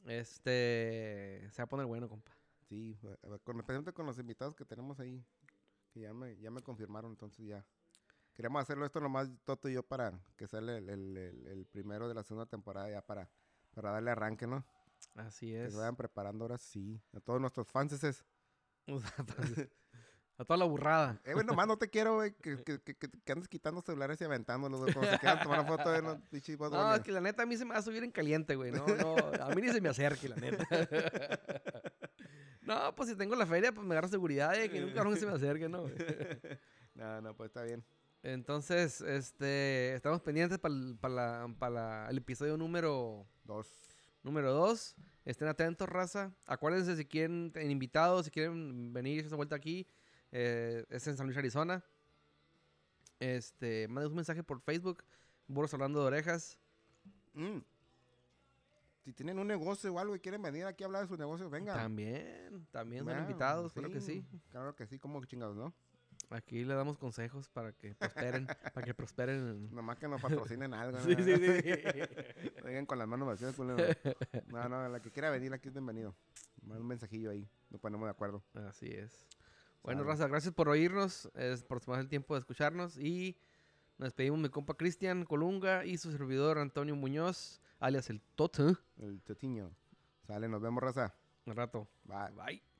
Este, se va a poner bueno, compa. Sí, ver, con, especialmente con los invitados que tenemos ahí, que ya me, ya me confirmaron, entonces ya. Queremos hacerlo esto nomás Toto y yo para que sea el, el- el- el primero de la segunda temporada ya para, para darle arranque, ¿no? Así Que es. se vayan preparando ahora sí. A todos nuestros fans es... a toda la burrada. Eh, güey, nomás no te quiero, güey, que, que, que, que- andes quitando celulares y aventándolos, güey. Se quieran tomar foto de los No, que la neta a mí se me va a subir en caliente, güey. No, no, a mí ni se me acerque, la neta. No, pues si tengo la feria, pues me agarro seguridad de que nunca se me acerque, ¿no? güey? No, no, pues está bien. Entonces, este, estamos pendientes para el episodio número Dos. número 2. Estén atentos, raza. Acuérdense si quieren en invitados, si quieren venir esa vuelta aquí, eh, es en San Luis, Arizona. Este, manden un mensaje por Facebook, Burros hablando de orejas. Mm. Si tienen un negocio o algo y quieren venir aquí a hablar de su negocio, venga. También, también son invitados, claro que sí. Claro que sí, como chingados, ¿no? Aquí le damos consejos para que prosperen, para que prosperen. Nomás que nos patrocinen algo. Sí, ¿no? sí, sí. Vengan con las manos vacías. No, no, la que quiera venir aquí es bienvenido. Manda un mensajillo ahí, nos ponemos de acuerdo. Así es. Bueno. Raza, gracias por oírnos, es por tomar el tiempo de escucharnos y nos despedimos mi compa Cristian Colunga y su servidor Antonio Muñoz, alias el Toto. El tetiño. Sale, nos vemos, raza. Un rato. Bye. Bye.